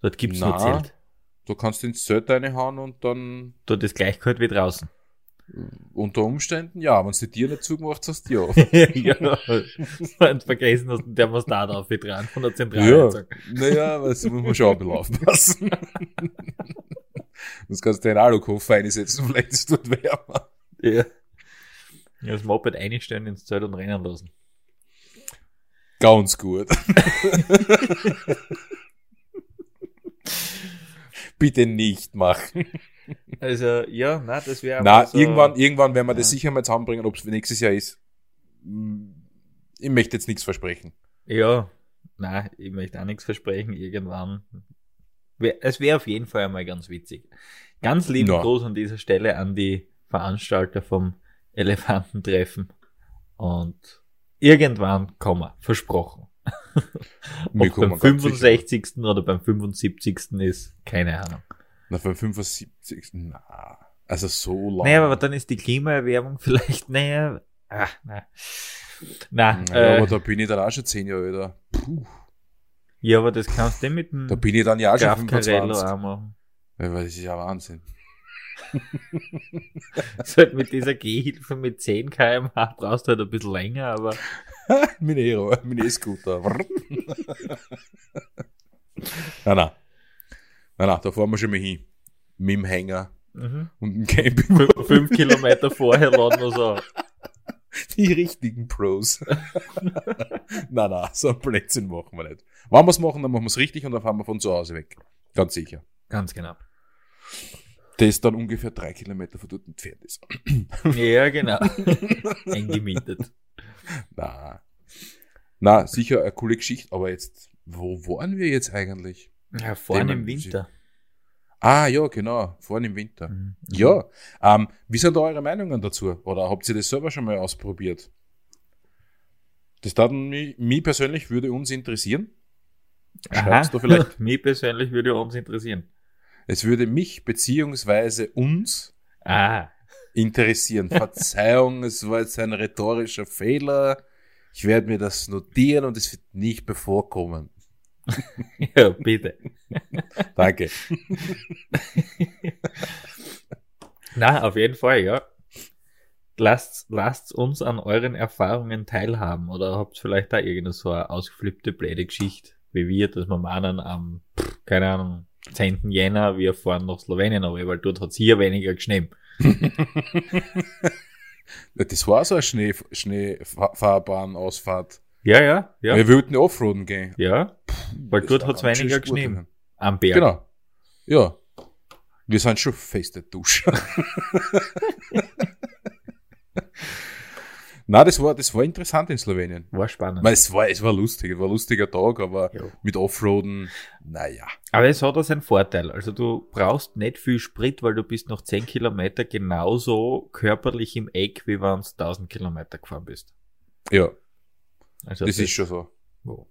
Dort gibt's nur Na. Zelt. Du kannst ins Zelt reinhauen und dann Dort ist gleich kalt wie draußen. unter Umständen, ja, wenn du die Tier nicht zugemacht hast, ja. ja, und vergessen hast, den Thermostat aufgetragen von der Zentrale. ja. Naja, aber das muss man schon ein bisschen aufpassen. Sonst kannst du den Alukoffer einsetzen, vielleicht ist es dort wärmer. Ja. Ja. Das Moped einstellen ins Zelt und rennen lassen. Ganz gut. Bitte nicht machen. Also, ja, na, das wäre Na, so, irgendwann, irgendwann werden wir das Ja. sicher mal zusammenbringen, ob es nächstes Jahr ist. Ich möchte jetzt nichts versprechen. Ja, na, ich möchte auch nichts versprechen. Irgendwann. Es wäre auf jeden Fall einmal ganz witzig. Ganz lieben Ja. Gruß an dieser Stelle an die Veranstalter vom Elefantentreffen. Und irgendwann kommen wir. Versprochen. Ob beim ganz sicher. 65. oder beim 75. ist, keine Ahnung. Na, für 75. Na, also so lang. Naja, aber dann ist die Klimaerwärmung vielleicht, naja, ah, na. Na, ja, äh, aber da bin ich dann auch schon 10 Jahre älter. Puh, ja, aber das kannst du mit dem da bin ich dann ja auch schon Graf Carello 25. auch machen. Ja, weil das ist ja Wahnsinn. Ist halt mit dieser Gehhilfe mit 10 kmh brauchst du halt ein bisschen länger, aber Meine Hero, meine E-Scooter. na, na. Na, na, da fahren wir schon mal hin. Mit dem Hänger mhm. und dem Camping. fünf, Kilometer vorher laden wir so. Die richtigen Pros. na, na, so ein Blödsinn machen wir nicht. Wenn wir es machen, dann machen wir es richtig und dann fahren wir von zu Hause weg. Ganz sicher. Ganz genau. Das dann ungefähr drei Kilometer von dort entfernt ist. Ja, genau. Eingemietet. Na. Na, sicher eine coole Geschichte, aber jetzt, wo waren wir jetzt eigentlich? Ja, vorne im Winter. Ah, ja, genau, vorhin im Winter. Mhm. Ja, ähm, wie sind da eure Meinungen dazu? Oder habt ihr das selber schon mal ausprobiert? Das hat mich, mich persönlich würde uns interessieren. Schreibt's da vielleicht. Mich persönlich würde uns interessieren. Es würde mich beziehungsweise uns Ah, interessieren. Verzeihung, es war jetzt ein rhetorischer Fehler. Ich werde mir das notieren und es wird nicht bevorkommen. ja, bitte. Danke. Na, auf jeden Fall, ja. Lasst, lasst uns an euren Erfahrungen teilhaben oder habt vielleicht da irgendeine so eine ausgeflippte, blöde Geschichte, wie wir, dass wir meinen am, keine Ahnung, 10. Jänner, wir fahren nach Slowenien, aber weil dort hat's hier weniger geschneit. Das war so eine Schnee, Schneefahrbahn-Ausfahrt. Ja, ja, ja. Wir wollten Offroaden gehen. Ja, weil Das dort ganz schön weniger geschneit. Am Berg. Genau. Ja. Wir sind schon feste Duscher. Na, das war, das war interessant in Slowenien. War spannend. Weil es war, es war lustig, es war ein lustiger Tag, aber Ja. mit Offroaden, naja. Aber es hat auch seinen Vorteil. Also du brauchst nicht viel Sprit, weil du bist noch 10 Kilometer genauso körperlich im Eck, wie wenn du 1000 Kilometer gefahren bist. Ja, Also das ist schon so. so.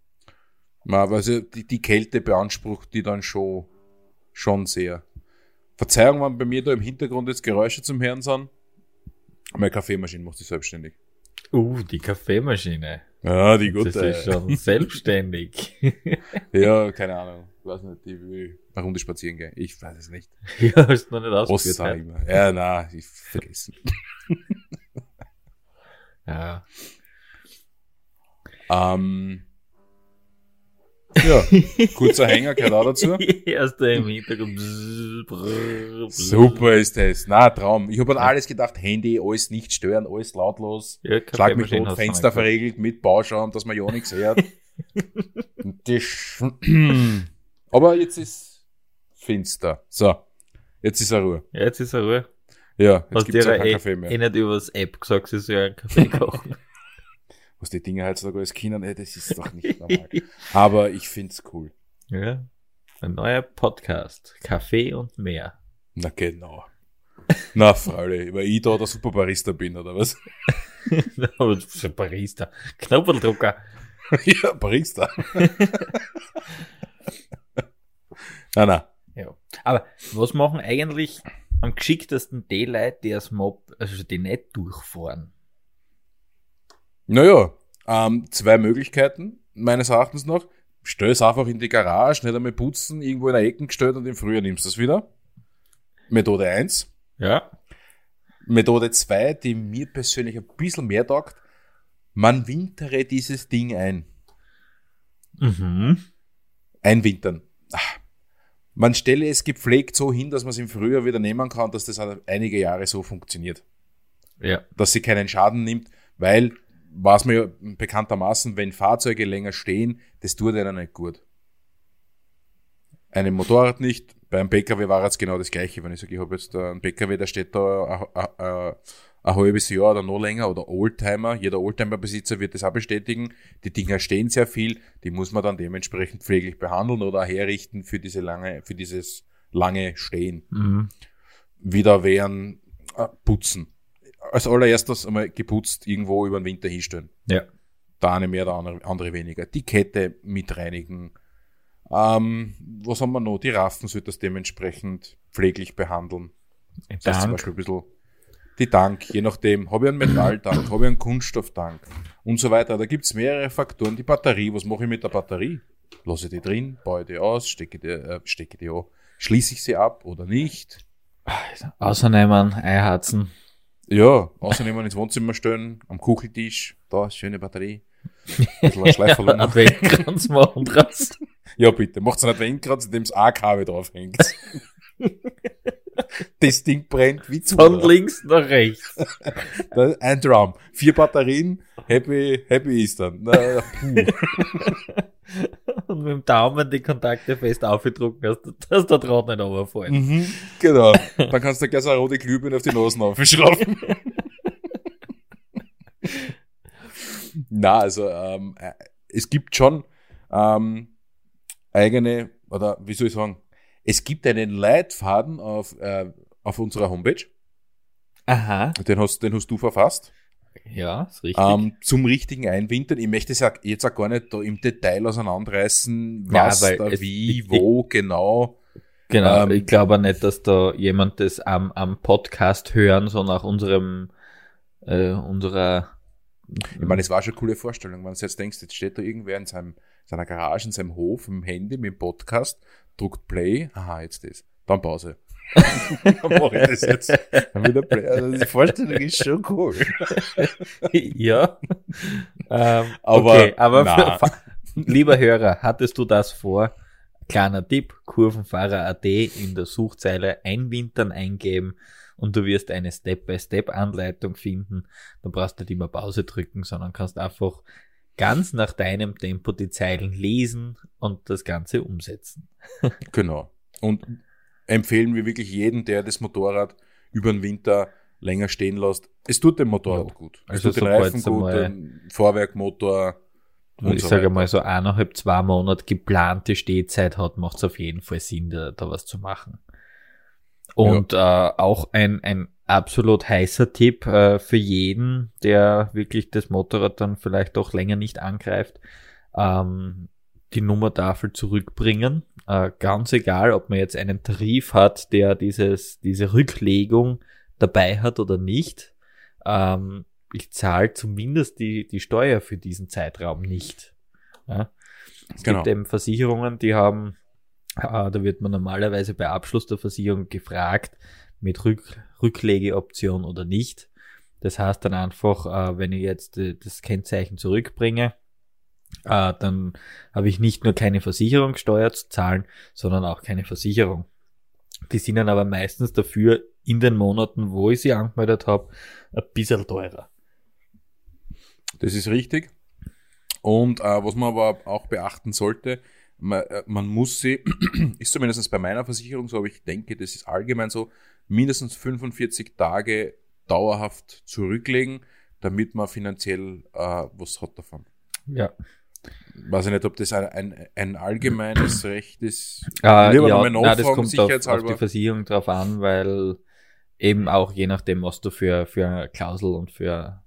Man, also die, die Kälte beansprucht die dann schon, schon sehr. Verzeihung, wenn bei mir da im Hintergrund jetzt Geräusche zum Hören sind. Meine Kaffeemaschine macht sich selbstständig. Uh, die Kaffeemaschine. Ja, die Das gute. ist schon selbstständig. Ja, keine Ahnung. Ich weiß nicht, die will eine Runde spazieren gehen. Ich weiß es nicht. ja, hast du noch nicht Was ausprobiert. ich mal? Ja, na, ich vergessen. Ja. ähm, ja, kurzer Hänger gehört auch dazu. Erst da im Hintergrund. Super ist das. Na, Traum. Ich habe an alles gedacht, Handy, alles nicht stören, alles lautlos. Ja, Schlag mich tot, Fenster verriegelt mit Bauschaum, dass man ja nichts hört. Das- Aber jetzt ist finster. So, jetzt ist er Ruhe. Ja, jetzt ist er Ruhe. Ja, jetzt dir ja keinen eh, Kaffee mehr. eh nicht übers App gesagt, sie soll einen Kaffee kochen. Was die Dinge heutzutage alles Kindern, ey, das ist doch nicht normal. Aber ich find's cool. ja. Ein neuer Podcast. Kaffee und mehr. Na genau. Na, Freude, weil ich da der Superbarista bin, oder was? Barista. Knoppeldrucker. ja, Barista. na, na. Ja. Aber was machen eigentlich am geschicktesten die Leute, die das Mob, also die nicht durchfahren? Naja, ähm, zwei Möglichkeiten, meines Erachtens noch. Stell es einfach in die Garage, nicht einmal putzen, irgendwo in der Ecke gestellt und im Frühjahr nimmst du es wieder. Methode eins. Ja. Methode zwei, die mir persönlich ein bisschen mehr taugt. Man wintere dieses Ding ein. Mhm. Einwintern. Ah. Man stelle es gepflegt so hin, dass man es im Frühjahr wieder nehmen kann, dass das einige Jahre so funktioniert. Ja. dass sie keinen Schaden nimmt, weil, man ja bekanntermaßen, wenn Fahrzeuge länger stehen, das tut einer nicht gut. Einem Motorrad nicht, beim PKW war es genau das gleiche, wenn ich sage, ich habe jetzt einen PKW, der steht da ein, ein, ein, ein halbes Jahr oder noch länger oder Oldtimer, jeder Oldtimer-Besitzer wird das auch bestätigen, die Dinger stehen sehr viel, die muss man dann dementsprechend pfleglich behandeln oder herrichten für diese lange, für dieses lange Stehen Mhm. wieder wären, äh, putzen. Als allererstes einmal geputzt irgendwo über den Winter hinstellen. Ja. Der eine mehr, der andere, andere weniger. Die Kette mit reinigen. Ähm, was haben wir noch? Die Raffen sollte das dementsprechend pfleglich behandeln. Das heißt zum. Beispiel ein bisschen die Tank, je nachdem. Habe ich einen Metalltank, habe ich einen Kunststofftank und so weiter. Da gibt's mehrere Faktoren. Die Batterie, was mache ich mit der Batterie? Lasse ich die drin, baue die aus, stecke die, äh, stecke die an. Schließe ich sie ab oder nicht? Außernehmen, einharzen. Ja, außerdem ins Wohnzimmer stellen, am Kucheltisch, da, schöne Batterie. Ein. Adventkranz machen draus. Ja, bitte, macht's einen Adventkranz, in dem das A-Kabel draufhängt. das Ding brennt wie zu. Von links nach rechts. Ein Drum. Vier Batterien, happy, happy ist dann. Und mit dem Daumen die Kontakte fest aufgedruckt, dass, dass der Draht nicht runterfällt. Mhm, genau. Dann kannst du gleich so eine rote Glühbirne auf die Nase aufschrauben. Na, also ähm, äh, es gibt schon ähm, eigene, oder wie soll ich sagen, es gibt einen Leitfaden auf, äh, auf unserer Homepage. Aha. Den hast, den hast du verfasst. Ja, ist richtig. Ähm, zum richtigen Einwintern. Ich möchte es ja jetzt auch gar nicht da im Detail auseinanderreißen, Ja, was weil da wie, ich- wo genau. Genau, Ähm, ich glaube nicht, dass da jemand das am, am Podcast hören, sondern auch unserem, äh, unserer, Ich meine, es war schon eine coole Vorstellung, wenn du jetzt denkst, jetzt steht da irgendwer in seinem, seiner Garage, in seinem Hof, im Handy, mit dem Podcast, druckt Play, aha, jetzt das, dann Pause. dann mache ich das jetzt. Dann wieder Play. Also die Vorstellung ist schon cool. ja. ähm, Aber okay, aber lieber Hörer, hattest du das vor? Kleiner Tipp, Kurvenfahrer.at in der Suchzeile einwintern eingeben und du wirst eine Step-by-Step-Anleitung finden. Da brauchst du nicht immer Pause drücken, sondern kannst einfach ganz nach deinem Tempo die Zeilen lesen und das Ganze umsetzen. Genau. Und empfehlen wir wirklich jeden, der das Motorrad über den Winter länger stehen lässt. Es tut dem Motorrad Ja. gut. Es Also tut den Reifen gut, den Vorwerk, Motor. Und ich so sage mal, so eineinhalb, zwei Monate geplante Stehzeit hat, macht es auf jeden Fall Sinn, da, da was zu machen. Und äh, auch ein, ein absolut heißer Tipp äh, für jeden, der wirklich das Motorrad dann vielleicht doch länger nicht angreift, ähm, die Nummertafel zurückbringen. Äh, ganz egal, ob man jetzt einen Tarif hat, der dieses, diese Rücklegung dabei hat oder nicht. Ähm, ich zahle zumindest die, die Steuer für diesen Zeitraum nicht. Ja. Es Genau. gibt eben Versicherungen, die haben, äh, da wird man normalerweise bei Abschluss der Versicherung gefragt, mit Rück, Rücklegeoption oder nicht. Das heißt dann einfach, äh, wenn ich jetzt äh, das Kennzeichen zurückbringe, äh, dann habe ich nicht nur keine Versicherungssteuer zu zahlen, sondern auch keine Versicherung. Die sind dann aber meistens dafür in den Monaten, wo ich sie angemeldet habe, ein bisschen teurer. Das ist richtig. Und äh, was man aber auch beachten sollte, man, man muss sie, ist zumindest bei meiner Versicherung so, aber ich denke, das ist allgemein so, mindestens 45 Tage dauerhaft zurücklegen, damit man finanziell äh, was hat davon. Ja. Weiß ich nicht, ob das ein, ein, ein allgemeines Recht ist. Äh, Lieber ja, nein, das kommt auf, auf die Versicherung drauf an, weil eben auch je nachdem, was du für, für eine Klausel und für,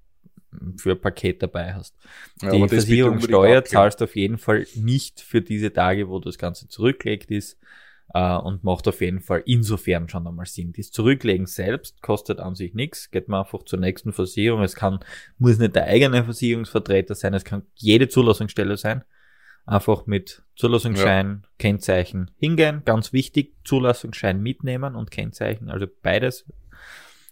für ein Paket dabei hast. Ja, die Versicherungssteuer zahlst auf jeden Fall nicht für diese Tage, wo das Ganze zurückgelegt ist äh, und macht auf jeden Fall insofern schon einmal Sinn. Das Zurücklegen selbst kostet an sich nichts, geht man einfach zur nächsten Versicherung. Es kann, muss nicht der eigene Versicherungsvertreter sein, es kann jede Zulassungsstelle sein. Einfach mit Zulassungsschein, Kennzeichen hingehen. Ganz wichtig, Zulassungsschein mitnehmen und Kennzeichen, also beides.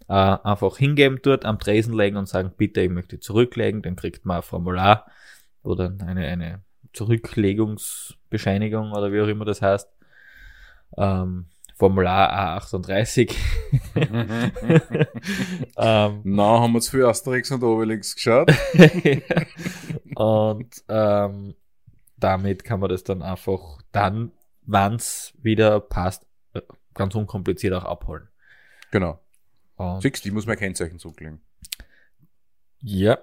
Äh, einfach hingeben dort am Tresen legen und sagen, bitte, ich möchte zurücklegen. Dann kriegt man ein Formular oder eine, eine Zurücklegungsbescheinigung oder wie auch immer das heißt. Ähm, Formular A38. ähm, Na, haben wir zu viel Asterix und Obelix geschaut. und ähm, damit kann man das dann einfach dann, wann's wieder passt, äh, ganz unkompliziert auch abholen. genau. Und du, ich muss mein Kennzeichen zurücklegen. Ja.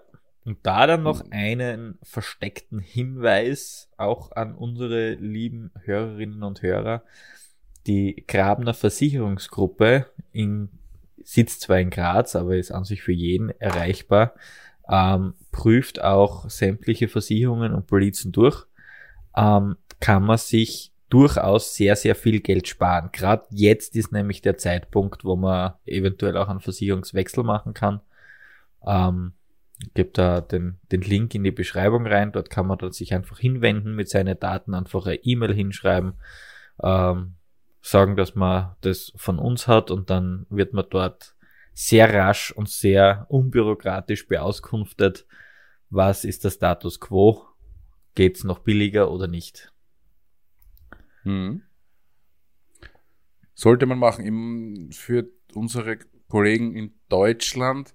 Und da dann noch einen versteckten Hinweis auch an unsere lieben Hörerinnen und Hörer. Die Grabner Versicherungsgruppe in, sitzt zwar in Graz, aber ist an sich für jeden erreichbar, ähm, prüft auch sämtliche Versicherungen und Polizen durch. Ähm, kann man sich durchaus sehr, sehr viel Geld sparen. Gerade jetzt ist nämlich der Zeitpunkt, wo man eventuell auch einen Versicherungswechsel machen kann. Ähm, gebe da den, den Link in die Beschreibung rein. Dort kann man dann sich einfach hinwenden mit seinen Daten, einfach eine E-Mail hinschreiben, ähm, sagen, dass man das von uns hat und dann wird man dort sehr rasch und sehr unbürokratisch beauskunftet, was ist der Status quo, geht's noch billiger oder nicht. Mhm. Sollte man machen. Im, für unsere Kollegen in Deutschland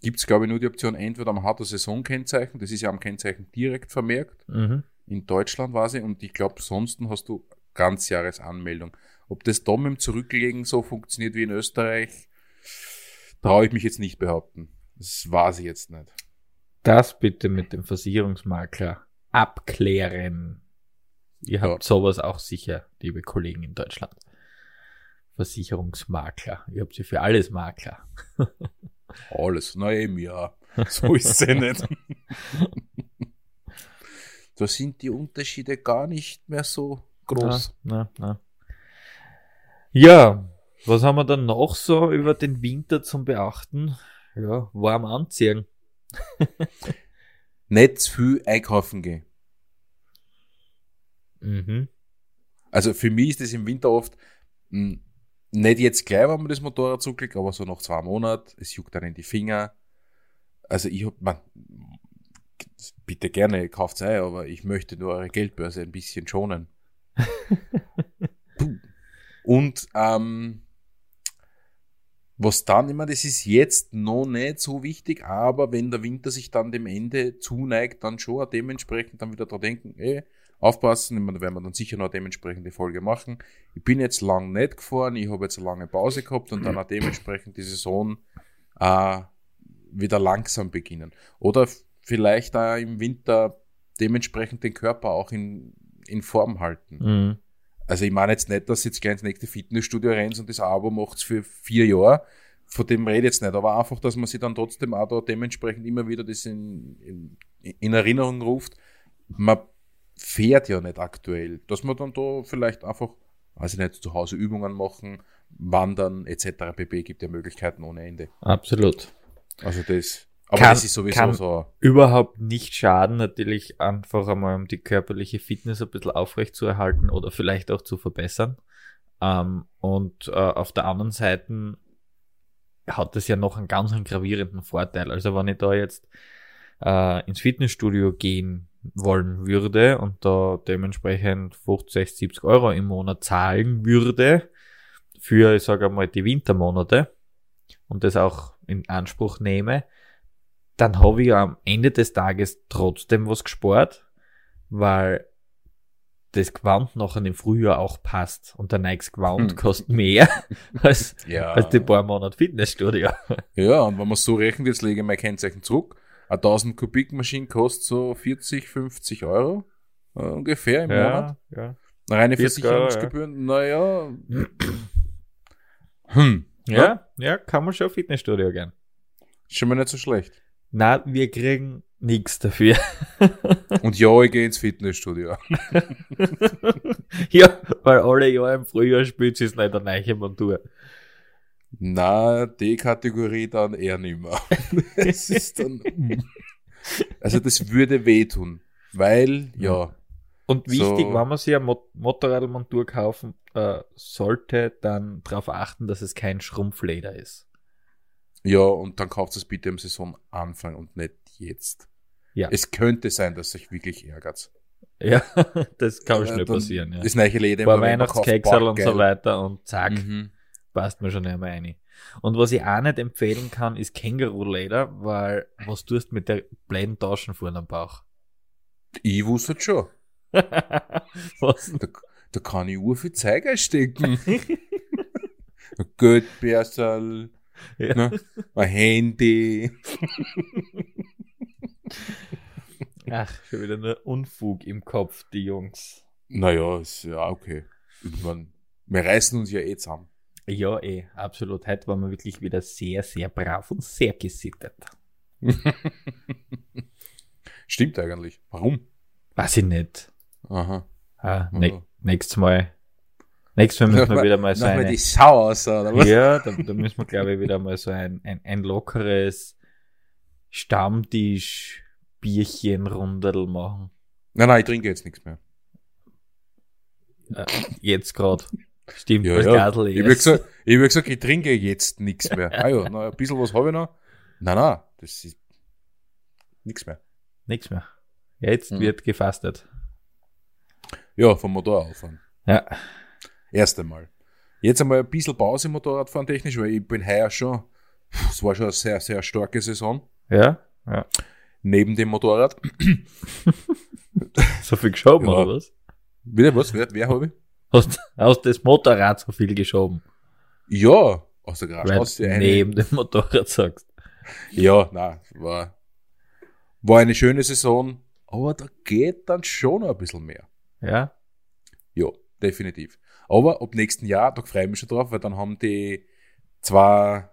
gibt es, glaube ich, nur die Option, entweder hat das Saisonkennzeichen, das ist ja am Kennzeichen direkt vermerkt. Mhm. In Deutschland war sie und ich glaube, sonst hast du Ganzjahresanmeldung. Ob das da mit dem Zurücklegen so funktioniert wie in Österreich, traue ich mich jetzt nicht behaupten. Das weiß ich jetzt nicht. Das bitte mit dem Versicherungsmakler abklären. Ihr habt Ja. sowas auch sicher, liebe Kollegen in Deutschland. Versicherungsmakler. Ihr habt sie für alles Makler. Alles. Na eben, ja. So ist es ja nicht. da sind die Unterschiede gar nicht mehr so groß. Na, na, na. Ja, was haben wir dann noch so über den Winter zum Beachten? Ja, warm anziehen. Nicht zu viel einkaufen gehen. Mhm. Also für mich ist das im Winter oft mh, nicht jetzt gleich, wenn man das Motorrad zurücklegt, aber so nach zwei Monaten, es juckt dann in die Finger. Also ich hab, man, bitte gerne, kauft's ein, aber ich möchte nur eure Geldbörse ein bisschen schonen. Puh. Und ähm, was dann immer, das ist jetzt noch nicht so wichtig, aber wenn der Winter sich dann dem Ende zuneigt, dann schon dementsprechend dann wieder dran denken, ey, aufpassen, ich meine, da werden wir dann sicher noch dementsprechend die Folge machen. Ich bin jetzt lang nicht gefahren, ich habe jetzt eine lange Pause gehabt und dann auch dementsprechend die Saison äh, wieder langsam beginnen. Oder vielleicht auch im Winter dementsprechend den Körper auch in, in Form halten. Mhm. Also ich meine jetzt nicht, dass jetzt gleich ins nächste Fitnessstudio rennt und das Abo macht's für vier Jahre. Von dem rede ich jetzt nicht, aber einfach, dass man sich dann trotzdem auch da dementsprechend immer wieder das in, in, in Erinnerung ruft. Man fährt ja nicht aktuell. Dass man dann da vielleicht einfach, weiß ich nicht, zu Hause Übungen machen, wandern etc. pp. gibt ja Möglichkeiten ohne Ende. Absolut. Also das, aber Kann- das ist sowieso kann- so. Überhaupt nicht schaden, natürlich einfach einmal, um die körperliche Fitness ein bisschen aufrecht zu erhalten oder vielleicht auch zu verbessern. Ähm, und äh, auf der anderen Seite hat es ja noch einen ganz einen gravierenden Vorteil. Also wenn ich da jetzt äh, ins Fitnessstudio gehen wollen würde und da dementsprechend 50, 60, 70 Euro im Monat zahlen würde für, ich sage einmal, die Wintermonate und das auch in Anspruch nehme, dann habe ich ja am Ende des Tages trotzdem was gespart, weil das Gewand nachher im Frühjahr auch passt und der neues Gewand Hm. kostet mehr als, Ja. als die paar Monate Fitnessstudio. Ja, und wenn man so rechnet, jetzt lege ich mein Kennzeichen zurück. Eine 1000 Kubikmaschine kostet so 40, 50 Euro äh, ungefähr im Monat. ja. Eine reine 40 Euro, Versicherungsgebühren, naja. Hm. Ja, ja, kann man schon Fitnessstudio gehen. Schon mal nicht so schlecht. Na, wir kriegen nichts dafür. Und ja, ich gehe ins Fitnessstudio. ja, weil alle Jahre im Frühjahr spielt es nicht eine neue Montur. Na, die Kategorie dann eher nicht mehr. Es ist dann, also das würde wehtun. Weil, ja, Und wichtig, So. wenn man sich eine Mot Motorradmontur kaufen äh, sollte, dann darauf achten, dass es kein Schrumpfleder ist. Ja, und dann kauft es bitte im Saisonanfang und nicht jetzt. Ja. Es könnte sein, dass sich wirklich ärgert. Ja, das kann Äh, schnell passieren. Ja. Das neue Leder kauft, Weihnachtskekserl und so weiter und zack, Mhm. passt mir schon einmal rein. Und was ich auch nicht empfehlen kann, ist Känguruleder, weil was tust du mit der blöden Taschen vorne am Bauch? Ich wusste es schon. was? Da, da kann ich ur viel Zeug einstecken. ein Geldbörsel, Ja. ne? ein Handy. Ach, schon wieder nur Unfug im Kopf, die Jungs. Naja, ist ja okay. Irgendwann, wir reißen uns ja eh zusammen. Ja, eh, absolut. Heute waren wir wirklich wieder sehr, sehr brav und sehr gesittet. Stimmt eigentlich. Warum? Weiß ich nicht. Aha. Ah, ne nächstes Mal. Nächstes Mal müssen wir wieder mal so eine. die Sau aus, oder was? Ja, da, da müssen wir, glaube ich, wieder mal so ein, ein, ein lockeres Stammtisch-Bierchen-Rundel machen. Nein, nein, ich trinke jetzt nichts mehr. Äh, jetzt gerade. Stimmt, Ja, als ja. Gardel Ich habe gesagt, ich, hab gesagt, ich trinke jetzt nichts mehr. Ah ja, na, ein bisschen was habe ich noch. Nein, nein, das ist nichts mehr. Nichts mehr. Jetzt Mhm. wird gefastet. Ja, vom Motor auffahren. Ja. Erst einmal. Jetzt einmal ein bisschen Pause im Motorradfahren technisch, weil ich bin heuer schon, es war schon eine sehr, sehr starke Saison. Ja? Ja. Neben dem Motorrad. So viel geschoben, Ja. oder was? Wieder was? Wer, wer habe ich? Hast, hast das Motorrad so viel geschoben? Ja, aus der Garage. Aus du der neben dem Motorrad sagst. Ja, na, war, war eine schöne Saison, aber da geht dann schon ein bisschen mehr. Ja? Ja, definitiv. Aber ab nächsten Jahr, da freue ich mich schon drauf, weil dann haben die zwei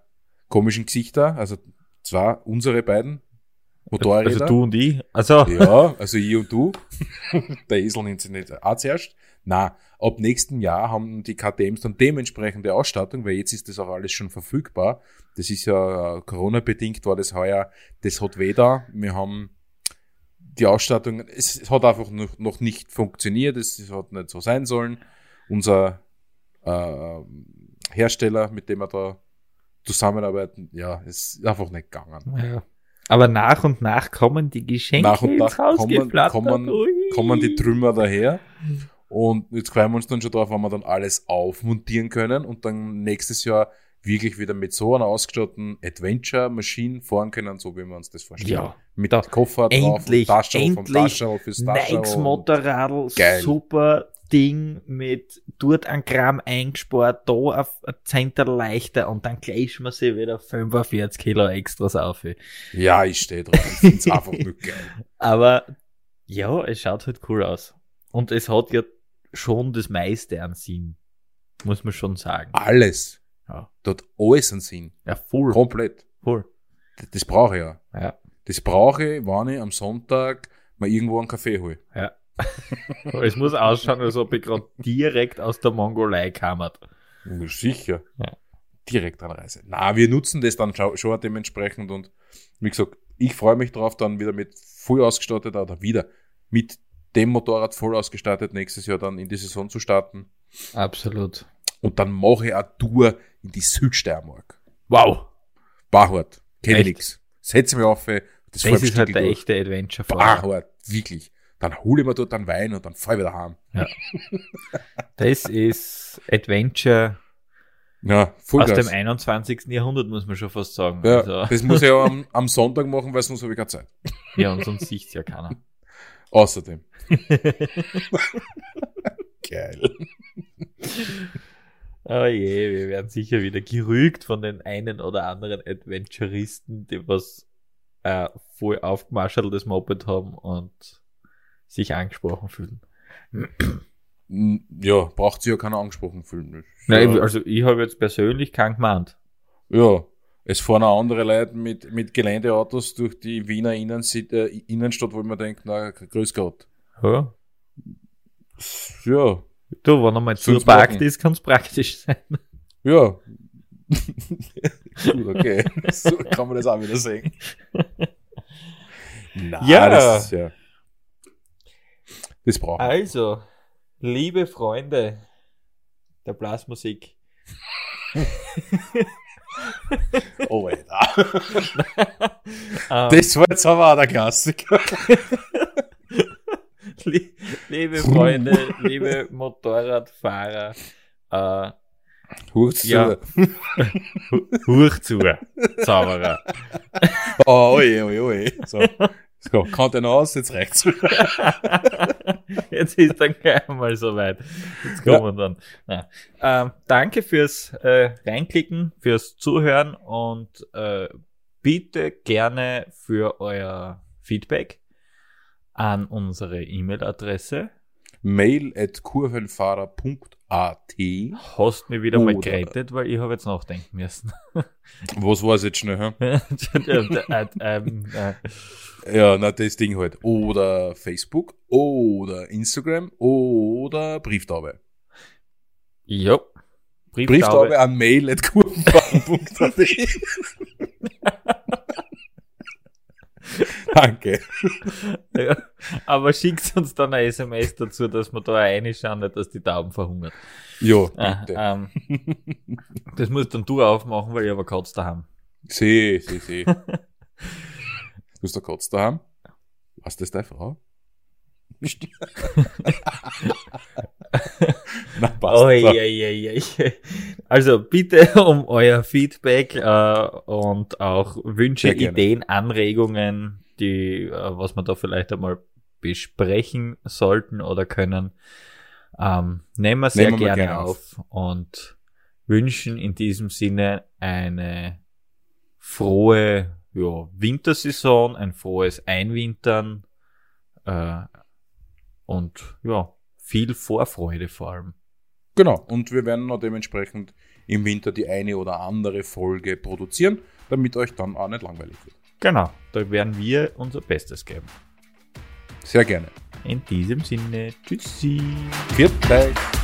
komischen Gesichter, also zwei, unsere beiden Motorräder. Also du und ich. Also, Ja, also ich und du. Der Esel nimmt sich nicht auch zuerst. Na, ab nächstem Jahr haben die KTMs dann dementsprechende Ausstattung, weil jetzt ist das auch alles schon verfügbar. Das ist ja Corona-bedingt, war das heuer, das hat weder. Wir haben die Ausstattung, es, es hat einfach noch, noch nicht funktioniert, es, es hat nicht so sein sollen. Unser äh, Hersteller, mit dem wir da zusammenarbeiten, ja, ist einfach nicht gegangen. Ja. Aber nach und nach kommen die Geschenke Nach und nach kommen, kommen, kommen die Trümmer daher. Und jetzt freuen wir uns dann schon drauf, wenn wir dann alles aufmontieren können und dann nächstes Jahr wirklich wieder mit so einer ausgestatteten Adventure-Maschine fahren können, so wie wir uns das vorstellen. Ja, mit da- Koffer drauf, endlich, Taschen vom endlich. Taschen fürs Taschen. Nikes Motorradl, Geil. super Ding mit dort ein Gramm eingespart, da auf ein Zehntel leichter und dann gleich man sich wieder 45 Kilo Extras auf. Ja, ich stehe drauf. Ich find's einfach nur geil. Aber ja, es schaut halt cool aus. Und es hat ja schon das meiste an Sinn. Muss man schon sagen. Alles. Ja, Dort alles einen Sinn. ja voll. Komplett. voll. Das- Das brauche ich ja. Ja, Das brauche ich, wenn ich am Sonntag mal irgendwo einen Kaffee hole. ja. Es muss ausschauen, als ob ich gerade direkt aus der Mongolei kam. Sicher. Ja. Direkt Anreise. Na, wir nutzen das dann schon dementsprechend und wie gesagt, ich freue mich drauf, dann wieder mit voll ausgestattet oder wieder mit dem Motorrad voll ausgestattet nächstes Jahr dann in die Saison zu starten. Absolut. Und dann mache ich eine Tour in die Südsteiermark. Wow. Barhart. Kenn ich nix. Setze mich auf, das, Das ist halt der echte adventure -Fahrer. Barhart. Wirklich. Dann hole ich mir dort einen Wein und dann fahr ich wieder heim. Das ist Adventure Ja, aus dem 21. Jahrhundert, muss man schon fast sagen. Ja, Also, das muss ich ja am, am Sonntag machen, weil sonst habe ich keine Zeit. ja und sonst sieht's ja keiner. Außerdem. Geil. Oh je, wir werden sicher wieder gerügt von den einen oder anderen Adventuristen, die was äh, voll aufgemarscheltes Moped haben und sich angesprochen fühlen. N- Ja, braucht sich ja keiner angesprochen fühlen. Nein, ja, also ich habe jetzt persönlich keinen gemeint. ja, es fahren auch andere Leute mit, mit Geländeautos durch die Wiener Innensi- äh, Innenstadt, wo man denkt, na, grüß Gott. Ja. Ja, Du, wenn einmal zuparkt Wochen. ist, kann es praktisch sein. ja. Gut, okay. So kann man das auch wieder sehen. Na, Ja. Das, ist ja. Das braucht man. Also, liebe Freunde der Blasmusik, Oh, Alter. ähm, Das war jetzt aber auch der Klassiker. li liebe Freunde, liebe Motorradfahrer, äh, Hurz Ja. Huch zu, Zauberer. Oh, oje, oje, oje. So. So, der noch aus, jetzt rechts. Jetzt ist dann gleich mal soweit. Jetzt kommen wir dann. Ähm, danke fürs äh, Reinklicken, fürs Zuhören und äh, bitte gerne für euer Feedback an unsere E-Mail-Adresse. Mail at kurvenfahrer.at. Hast mir wieder mal gerettet, weil ich habe jetzt nachdenken müssen. Was war es jetzt schnell? Hä? äh, ähm, äh, Ja, na, das Ding halt. Oder Facebook, oder Instagram, oder Brieftaube. ja. Brieftaube an mail at kurvenfahrer.at. Danke. Ja, aber schickt uns dann eine SMS dazu, dass wir da reinschauen, nicht, dass die Tauben verhungern. Ja, Ah, bitte. ähm, das musst dann du aufmachen, weil ich aber Katz daheim. Seh, seh, seh. Du bist der Kotz daheim? Was, das deine Frau? Na, passt. Oi, oi, oi. Also bitte um euer Feedback äh, und auch Wünsche. Ideen, Anregungen, die, äh, was wir da vielleicht einmal besprechen sollten oder können. Ähm, nehmen wir sehr Nehmen wir gerne gerne auf und wünschen in diesem Sinne eine frohe ja, Wintersaison, ein frohes Einwintern äh, und ja, viel Vorfreude vor allem. Genau. Und wir werden noch dementsprechend im Winter die eine oder andere Folge produzieren, damit euch dann auch nicht langweilig wird. Genau, da werden wir unser Bestes geben. Sehr gerne. In diesem Sinne, tschüssi. Viert euch.